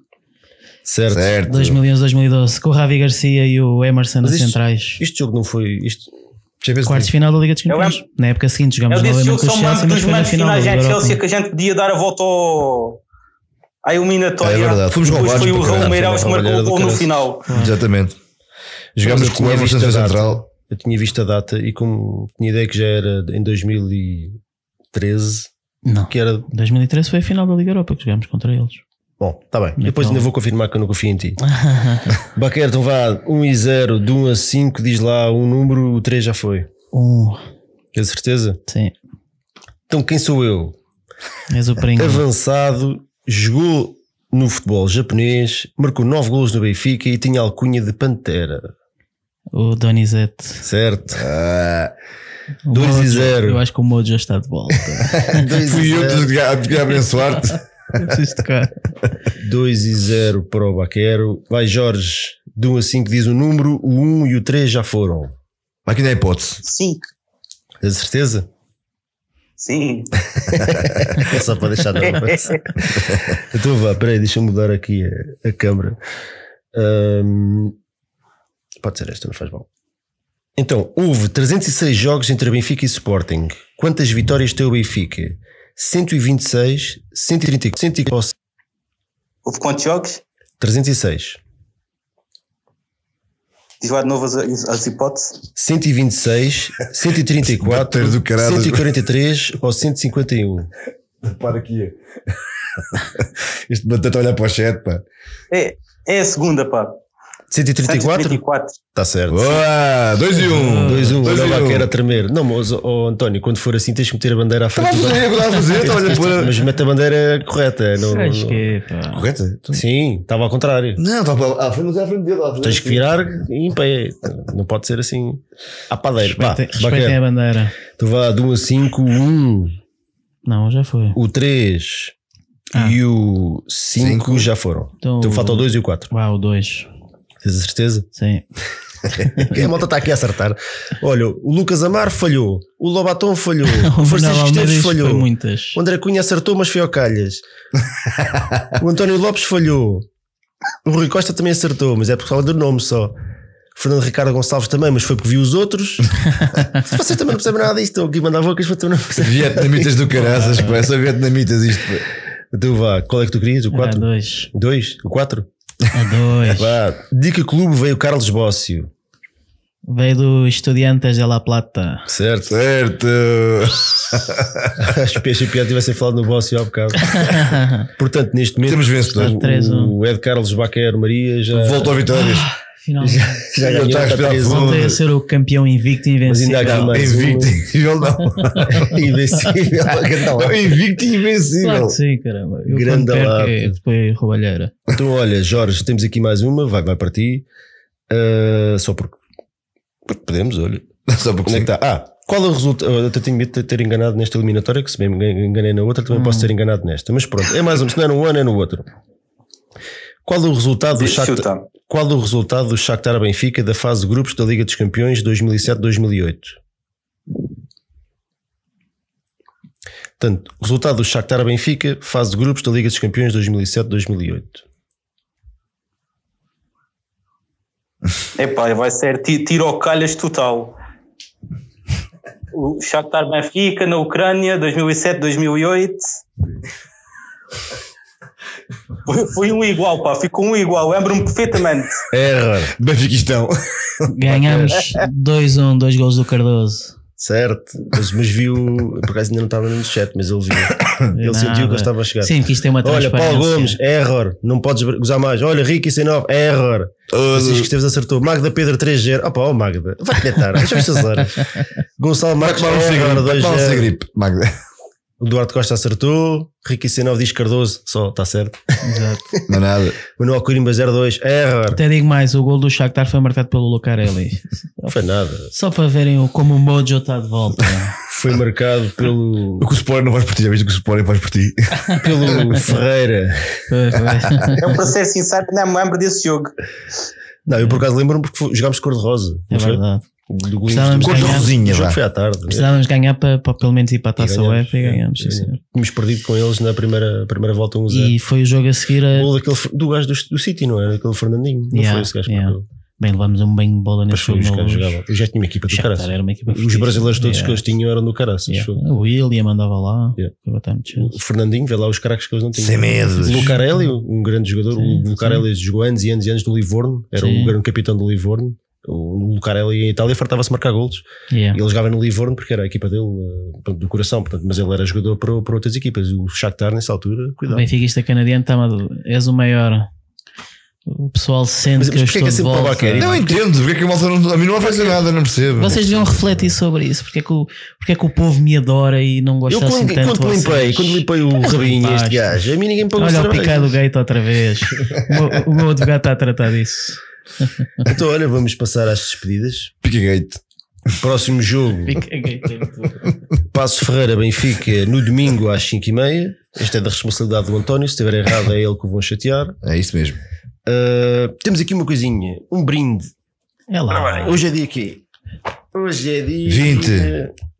Certo.
Certo.
2011, 2012. Com o Ravi Garcia e o Emerson nas
isto-
centrais.
Este jogo não foi. Isto,
Champions
Quartos de final da Liga dos Campeões.
Eu
Na época seguinte jogamos novamente com o
são
Chelsea, mas
dos
foi na final
finais
da Europa.
Chelsea que a gente podia dar a volta ao. À eliminatória.
É verdade. Fomos
Depois
roubados
foi o. Raul Meireles que marcou o gol no final.
Exatamente. Jogámos com o
data.
Central.
eu tinha visto a data e como tinha ideia que já era em 2013,
Não.
que era.
2013 foi a final da Liga Europa que jogámos contra eles.
Bom, está bem. Depois
Então-
ainda vou confirmar que eu não confio em ti. Baquer, então vá, 1 e 0, de 1 a 5, diz lá um número, o 3 já foi.
Um,
Tens certeza?
sim.
Então quem sou eu?
És o Pringle.
Avançado, jogou no futebol japonês, marcou 9 golos no Benfica e tinha alcunha de Pantera.
O Donizete.
Certo?
Ah,
O
2 e
Mojo,
0.
Eu acho que o Mojo já está de volta.
fui eu a te abençoar-te.
Preciso tocar.
2 e 0 para o Baquero. Vai Jorge, de 1 a 5 diz o número, o 1 e o 3 já foram.
Aqui não é hipótese.
Cinco.
Tens certeza?
Sim.
É só para deixar na conversa. Então vá, peraí, deixa eu mudar aqui a, a câmera. Ahm, pode ser esta, não faz mal. Então, houve 306 jogos entre Benfica e Sporting. Quantas vitórias tem o Benfica? 126, 130, 100,
Houve quantos jogos?
306,
Diz lá de novo as, as hipóteses.
126, 134,
Bater do caralho.
143 ou 151.
Para aqui. Este batata a olhar para o chat, pá.
É, é a segunda, pá.
134?
134.
Está certo.
Boa! 2 e 1.
2 1,
Dois
olha
e
lá
um.
que era a tremer. Não, mas oh, António, quando for assim tens que meter a bandeira à frente.
Estava a fazer, estava a fazer.
Mas mete a bandeira correta. Não, não-
é, pá.
Correta? Então-
Sim, estava ao contrário.
Não, estava à frente, mas é à frente dele. à frente.
Tens que virar em pé. Não pode ser assim. À padeira. Vá,
Respeitem, respeitem a bandeira.
Tu vá de 1 a 5, o 1,
Não, já foi.
o 3
Ah.
e o 5
Cinco.
já foram.
Então,
Então falta o 2 e o 4.
Vá, o 2.
Tens a certeza?
Sim.
A malta está aqui a acertar. Olha, o Lucas Amar falhou. O Lobaton falhou. O Francisco Esteves falhou.
foi muitas.
O André Cunha acertou, mas foi ao calhas. o António Lopes falhou. O Rui Costa também acertou, mas é por causa do nome só. O Fernando Ricardo Gonçalves também, mas foi porque viu os outros. Vocês também não percebem nada disto. Estão aqui a mandar bocas, mas também não percebem.
Vietnamitas do caraças, pá. É só vietnamitas isto.
Então vá, qual é que tu querias? O
A
4?
2.
2? O 4?
A 2.
Vá. De que clube veio o Carlos Bócio?
Veio do Estudiantes de La Plata.
Certo.
Certo.
Acho que a piada tivessem falado no Bócio há bocado. Portanto, neste momento,
Temos vencedor.
o-
Três, um.
o Ed Carlos Baquer Maria já,
Volta ao Vitórias.
Finalmente.
já
Já
ganhou.
está a
está
respirar
3
fundo.
Voltei a ser o campeão invicto e
Mas ainda há
invencível.
aqui mais
Invicto,
um.
invencível não.
Invencível. Lá.
Não, Invicto e
Claro
invencível.
que sim, caramba. Eu
Grande
perco é foi roubalheira.
Então, olha, Jorge, temos aqui mais uma, vai, vai para ti. Ah, só porque, porque podemos, olha.
Só porque
Onde é que está? Ah, qual é o resultado? Eu até tenho medo de ter enganado nesta eliminatória, que se bem me enganei na outra, também posso ter enganado nesta. Mas pronto, é mais um, se não é no ano, é no outro. Qual o resultado do. Shakhtar, qual o resultado do Shakhtar Benfica da fase de grupos da Liga dos Campeões 2007-2008? Portanto, resultado do Shakhtar Benfica, fase de grupos da Liga dos Campeões 2007-2008.
Epá, vai ser ti- tiro ao calhas total. O Shakhtar Benfica na Ucrânia, 2007-2008. Foi, foi um igual, pá, ficou um igual, lembro-me perfeitamente.
Error.
Benfiquistão.
Ganhámos 2-1, dois gols do Cardoso.
Certo, mas, mas viu, por acaso ainda não estava no chat, mas ele viu. Ele sentiu que eu
Nada.
estava a chegar.
Sim, que isto tem uma
Olha, Paulo. Gomes, error, não podes gozar mais. Olha, Ricky sem 9, error. Francisco Esteves acertou. Magda Pedro 3-0. Opa, ó Magda, vai-te deitar, deixa estas horas. Gonçalo Marques, error,
segripe, tomar um
2-0.
segripe, Magda.
O Duarte Costa acertou. Ricky 9 diz Cardoso, só, está certo.
Exato.
Não é nada.
Manuel Corimba 0-2, error.
Até digo mais, o gol do Shakhtar foi marcado pelo Lucarelli.
Não foi nada.
Só para verem o- como o Mojo está de volta.
Foi marcado pelo,
O que o Sporting não vais por ti, já viste que o Sporting faz por ti?
pelo Ferreira.
Foi, foi.
Eu, para ser sincero, não me lembro desse jogo.
Não, eu por acaso lembro-me porque jogámos cor-de-rosa.
É
não foi? Do
Precisávamos
do-
ganhar.
Jogo foi à tarde.
Precisávamos ganhar para, para pelo menos ir para a taça. UEFA e ganhamos. sim,
É,
senhor.
Tínhamos perdido com eles na primeira, primeira volta 1-0.
E foi o jogo a seguir a.
O gol daquele, do gajo do, do City, não era? Aquele Fernandinho. Não
Yeah,
foi esse gajo que
yeah. Bem, levamos um banho de bola nesse jogo.
Eu já tinha uma equipa do caraças. Os brasileiros todos
Yeah.
que eles tinham eram do caraças.
Yeah. O William andava lá.
Yeah. O Fernandinho, vê lá os craques que eles não tinham.
Sem medos.
O Lucarelli, um grande jogador.
Sim,
o Lucarelli jogou anos e anos e anos no Livorno. Era
Sim.
o grande capitão do Livorno. O Lucarelli em Itália fartava-se marcar golos.
Yeah.
Ele jogava no Livorno porque era a equipa dele eh, portanto, do coração, portanto, mas ele era jogador para, para outras equipas. O Shakhtar nessa altura,
O
cuidado.
Benfiquista canadiano está és o maior. O pessoal sente
Mas-
que
mas
eu estou
que é
de
para o
volta.
Baqueri?
Não entendo, porque é que a malta não, a mim não oferece nada, não percebo.
Vocês deviam refletir sobre isso. Porque é, que o, porque é que o povo me adora e não gosta
Eu
assim
quando,
tanto
quando
de
limpei,
vocês?
quando limpei o rabinho a este gajo, a mim ninguém pagou
Olha o picado gate outra vez. o, meu, o meu advogado está a tratar disso.
Então, olha, vamos passar às despedidas.
Pickgate.
Próximo jogo. Passo Ferreira Benfica, no domingo às 5h30. Este é da responsabilidade do António. Se estiver errado, é ele que o vão chatear.
É isso mesmo.
Uh, temos aqui uma coisinha, um brinde.
É lá.
Hoje é dia quê? Hoje é dia
20.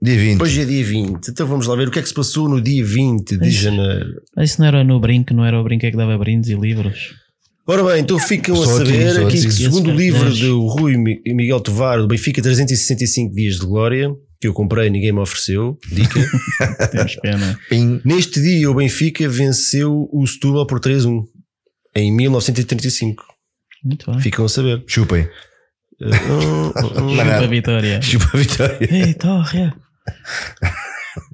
Dia 20.
Hoje é dia 20. Então vamos lá ver o que é que se passou no dia 20 de
Isso.
janeiro.
Isso não era no brinco, não era o brinco é que dava brindes e livros.
Ora bem, então ficam a
Só aqui,
saber aqui
aqui.
que, segundo o livro do Rui Mi- Miguel Tovar, do Benfica 365 Dias de Glória, que eu comprei e ninguém me ofereceu, dica.
Temos pena.
Pim.
Neste dia o Benfica venceu o Setúbal por 3-1 em 1935.
Muito bem.
Ficam a saber.
Chupem.
Uh, uh, uh.
Chupa a vitória.
Chupa a vitória.
Ei, torre.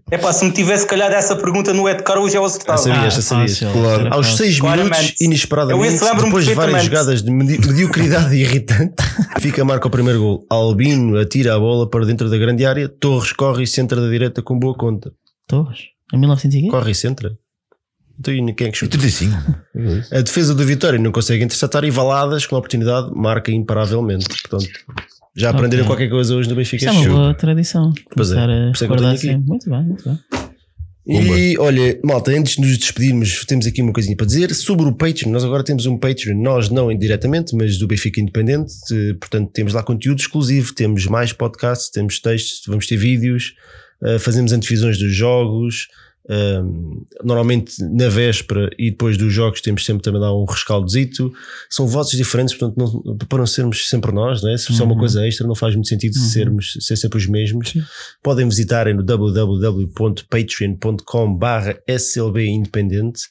É pá, se me tivesse calhado essa pergunta no Ed Caro, já eu acertava.
Sabias, já sabias.
fácil,
Claro.
Aos
fácil.
6
Claramente.
minutos, inesperadamente, depois de várias jogadas de medi- mediocridade irritante, fica marca o primeiro gol. Albino atira a bola para dentro da grande área, Torres corre e centra da direita com boa conta.
Torres? Em 1900 e quê?
Corre e centra. Então, e quem é que chuta?
35.
A defesa do Vitória não consegue interceptar e Valadas, com a oportunidade, marca imparavelmente. Portanto, já aprenderam
Ok.
qualquer coisa hoje no Benfica.
Isso é uma
Show.
boa tradição.
Pois é,
a
por isso é
recordar sempre. Muito bem, muito bem.
E olha, malta, antes de nos despedirmos, temos aqui uma coisinha para dizer sobre o Patreon. Nós agora temos um Patreon, nós não indiretamente, mas do Benfica Independente. eh, Portanto, temos lá conteúdo exclusivo, temos mais podcasts, temos textos, vamos ter vídeos, eh, fazemos antevisões dos jogos. Ehm, normalmente na véspera e depois dos jogos temos sempre também lá um rescaldozito. São votos diferentes, portanto, não, para não sermos sempre nós, né? se é uma
Uhum.
coisa extra, não faz muito sentido sermos ser sempre os mesmos. Podem visitar no www.patreon.com barra SLB Independente.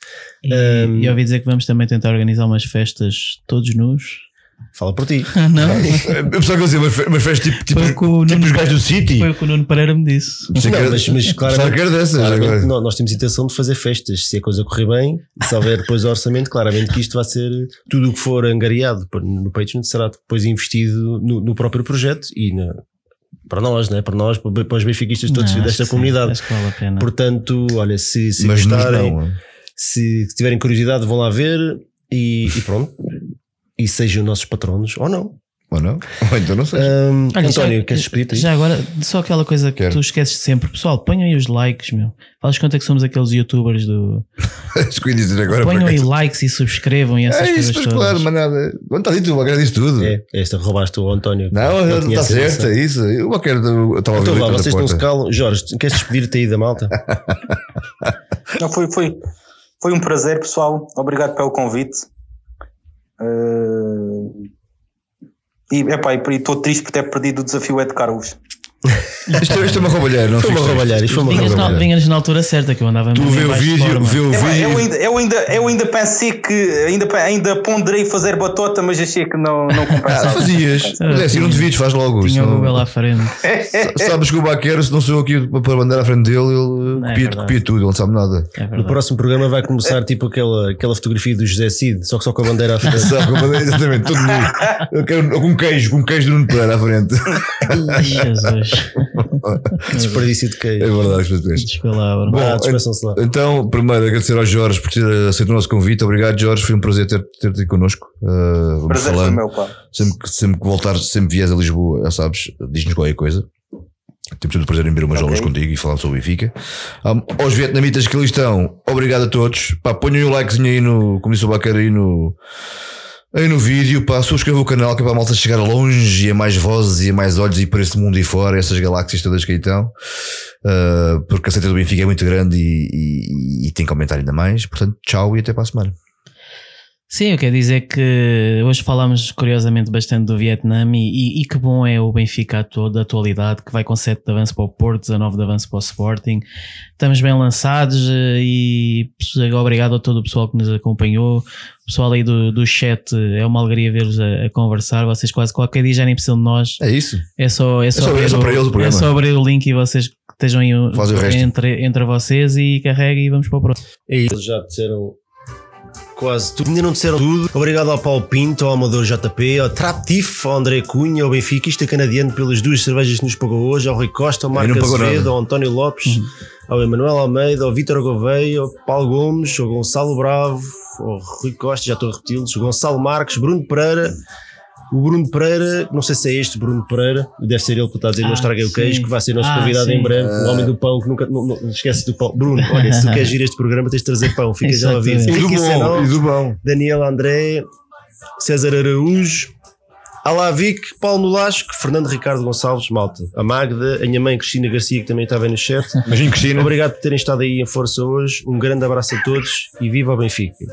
E,
Um,
e ouvi dizer que vamos também tentar organizar umas festas todos nus.
Fala por ti.
Ah, não?
Eu pensava que eu ia dizer, mas, fez tipo, tipo, tipo
Nuno-
os gajos do City.
Foi o que o Nuno Pereira me disse.
Não,
era-
mas, mas claramente,
que era dessas
claramente nó- nós temos intenção de fazer festas. Se a coisa correr bem, e se houver depois orçamento, claramente que isto vai ser tudo o que for angariado no Patreon será depois investido no, no próprio projeto e na- para nós, né? para nós, para os benfiquistas todos
Não,
desta
sim,
comunidade.
Acho que vale a pena.
Portanto, olha, se, se
Mas
gostarem,
não.
se tiverem curiosidade, vão lá ver e, e pronto. E sejam nossos patronos ou não.
Ou não? Ou então não sei.
Ahm,
Olha,
António,
já-
queres despedir-te? aí?
Já agora, só aquela coisa que
Quero.
tu esqueces sempre. Pessoal, ponham aí os likes, meu. Fazes conta que somos aqueles youtubers do.
Acho que eu ia dizer agora.
Ponham aí likes e subscrevam e essas
É
coisas
isso, mas
todas.
claro, mas nada. Está? O Baquer disse tudo.
É, esta roubaste o António.
Não,
Ele
está certo, é isso. O Baquer estava
Então vá, vocês não se calam. Jorge, queres despedir-te aí da malta?
Não, foi, foi, foi um prazer, pessoal. Obrigado pelo convite. Eh, e epá, estou triste por ter perdido o desafio Ed Carlos.
Isto, isto é uma roubalheira, não
Foi uma roubalheira, isto foi uma
Vinhas na,
roubalheira.
vinhas na altura certa que eu andava
Tu vê o vídeo, vê o
Epá, eu,
vídeo.
ainda, eu, ainda, eu ainda pensei que ainda, ainda ponderei fazer batota, mas achei que não, não
Ah,
compensava.
fazias. Mas é assim, não devias, faz logo.
Tinha o Google à frente.
Sa- Sabes que o Baquer, se não sou eu aqui para mandar à frente dele, ele
é
copia, copia tudo, ele não sabe nada.
É
No próximo programa vai começar tipo aquela, aquela fotografia do José Cid, só que só com a bandeira à frente.
Sabe, como- exatamente, tudo nu. Eu quero com queijo, com queijo do Nuno Pereira à frente.
Jesus.
que desperdício de
É
queijo.
verdade, as pessoas.
Desculpa,
Bom,
Ah, lá.
Então, primeiro agradecer ao Jorge por ter aceito o nosso convite. Obrigado, Jorge. Foi um prazer ter- ter-te aqui connosco. Uh, vamos
Prazer meu, pá.
Sempre que, sempre que voltar, sempre vies a Lisboa, já sabes, diz-nos qualquer coisa. Temos todo o prazer em beber umas
Ok.
aulas contigo e falar sobre o Benfica. Um, aos vietnamitas que ali estão, obrigado a todos. Pá, ponham um likezinho aí no, como disse o Bacar aí no, aí no vídeo. Pá, subscrevam o canal que é para a malta chegar longe e a mais vozes e a mais olhos e por esse mundo e fora, essas galáxias todas que aí estão. Uh, porque a seita do Benfica é muito grande e, e- e tem que aumentar ainda mais. Portanto, tchau e até para a semana.
Sim, eu quero dizer que hoje falamos curiosamente bastante do Vietnã e, e, e que bom é o Benfica atual, da atualidade, que vai com 7 de avanço para o Porto, 19 de avanço para o Sporting. Estamos bem lançados eh, e obrigado a todo o pessoal que nos acompanhou. O pessoal aí do, do chat, é uma alegria ver-vos a, a, conversar. Vocês quase qualquer dia já nem precisam de nós.
É isso.
É só, é só, é só,
abrir, o,
é só abrir o link e vocês estejam aí entre, entre vocês e carreguem e vamos para o próximo.
É isso. Eles já disseram quase tudo. Ainda não disseram tudo. Obrigado ao Paulo Pinto, ao Amador JP, ao Traptif, ao André Cunha, ao Benfiquista canadiano pelas duas cervejas que nos pagou hoje, ao Rui Costa, ao Marco Azevedo, ao António Lopes, uhum. ao Emanuel Almeida, ao Vítor Gouveia, ao Paulo Gomes, ao Gonçalo Bravo, ao Rui Costa, já estou a repeti-los, Gonçalo Marques, Bruno Pereira. O Bruno Pereira, não sei se é este Bruno Pereira, deve ser ele que está a dizer ah, não estraguei o queijo, que vai ser nosso ah, convidado sim. em breve, o homem do pão, que nunca não, não, esquece do pão. Bruno, olha, se tu queres ir este programa, tens de trazer pão, fica já a ouvir.
E do bom, e do bom.
Daniel André, César Araújo, Alavic, Paulo Nolasco, Fernando Ricardo Gonçalves, malta. A Magda, a minha mãe Cristina Garcia, que também estava aí no chat.
Imagina, Cristina.
Obrigado por terem estado aí em força hoje. Um grande abraço a todos e viva o Benfica.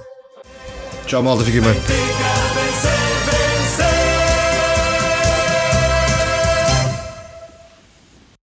Tchau, malta. Fiquem bem.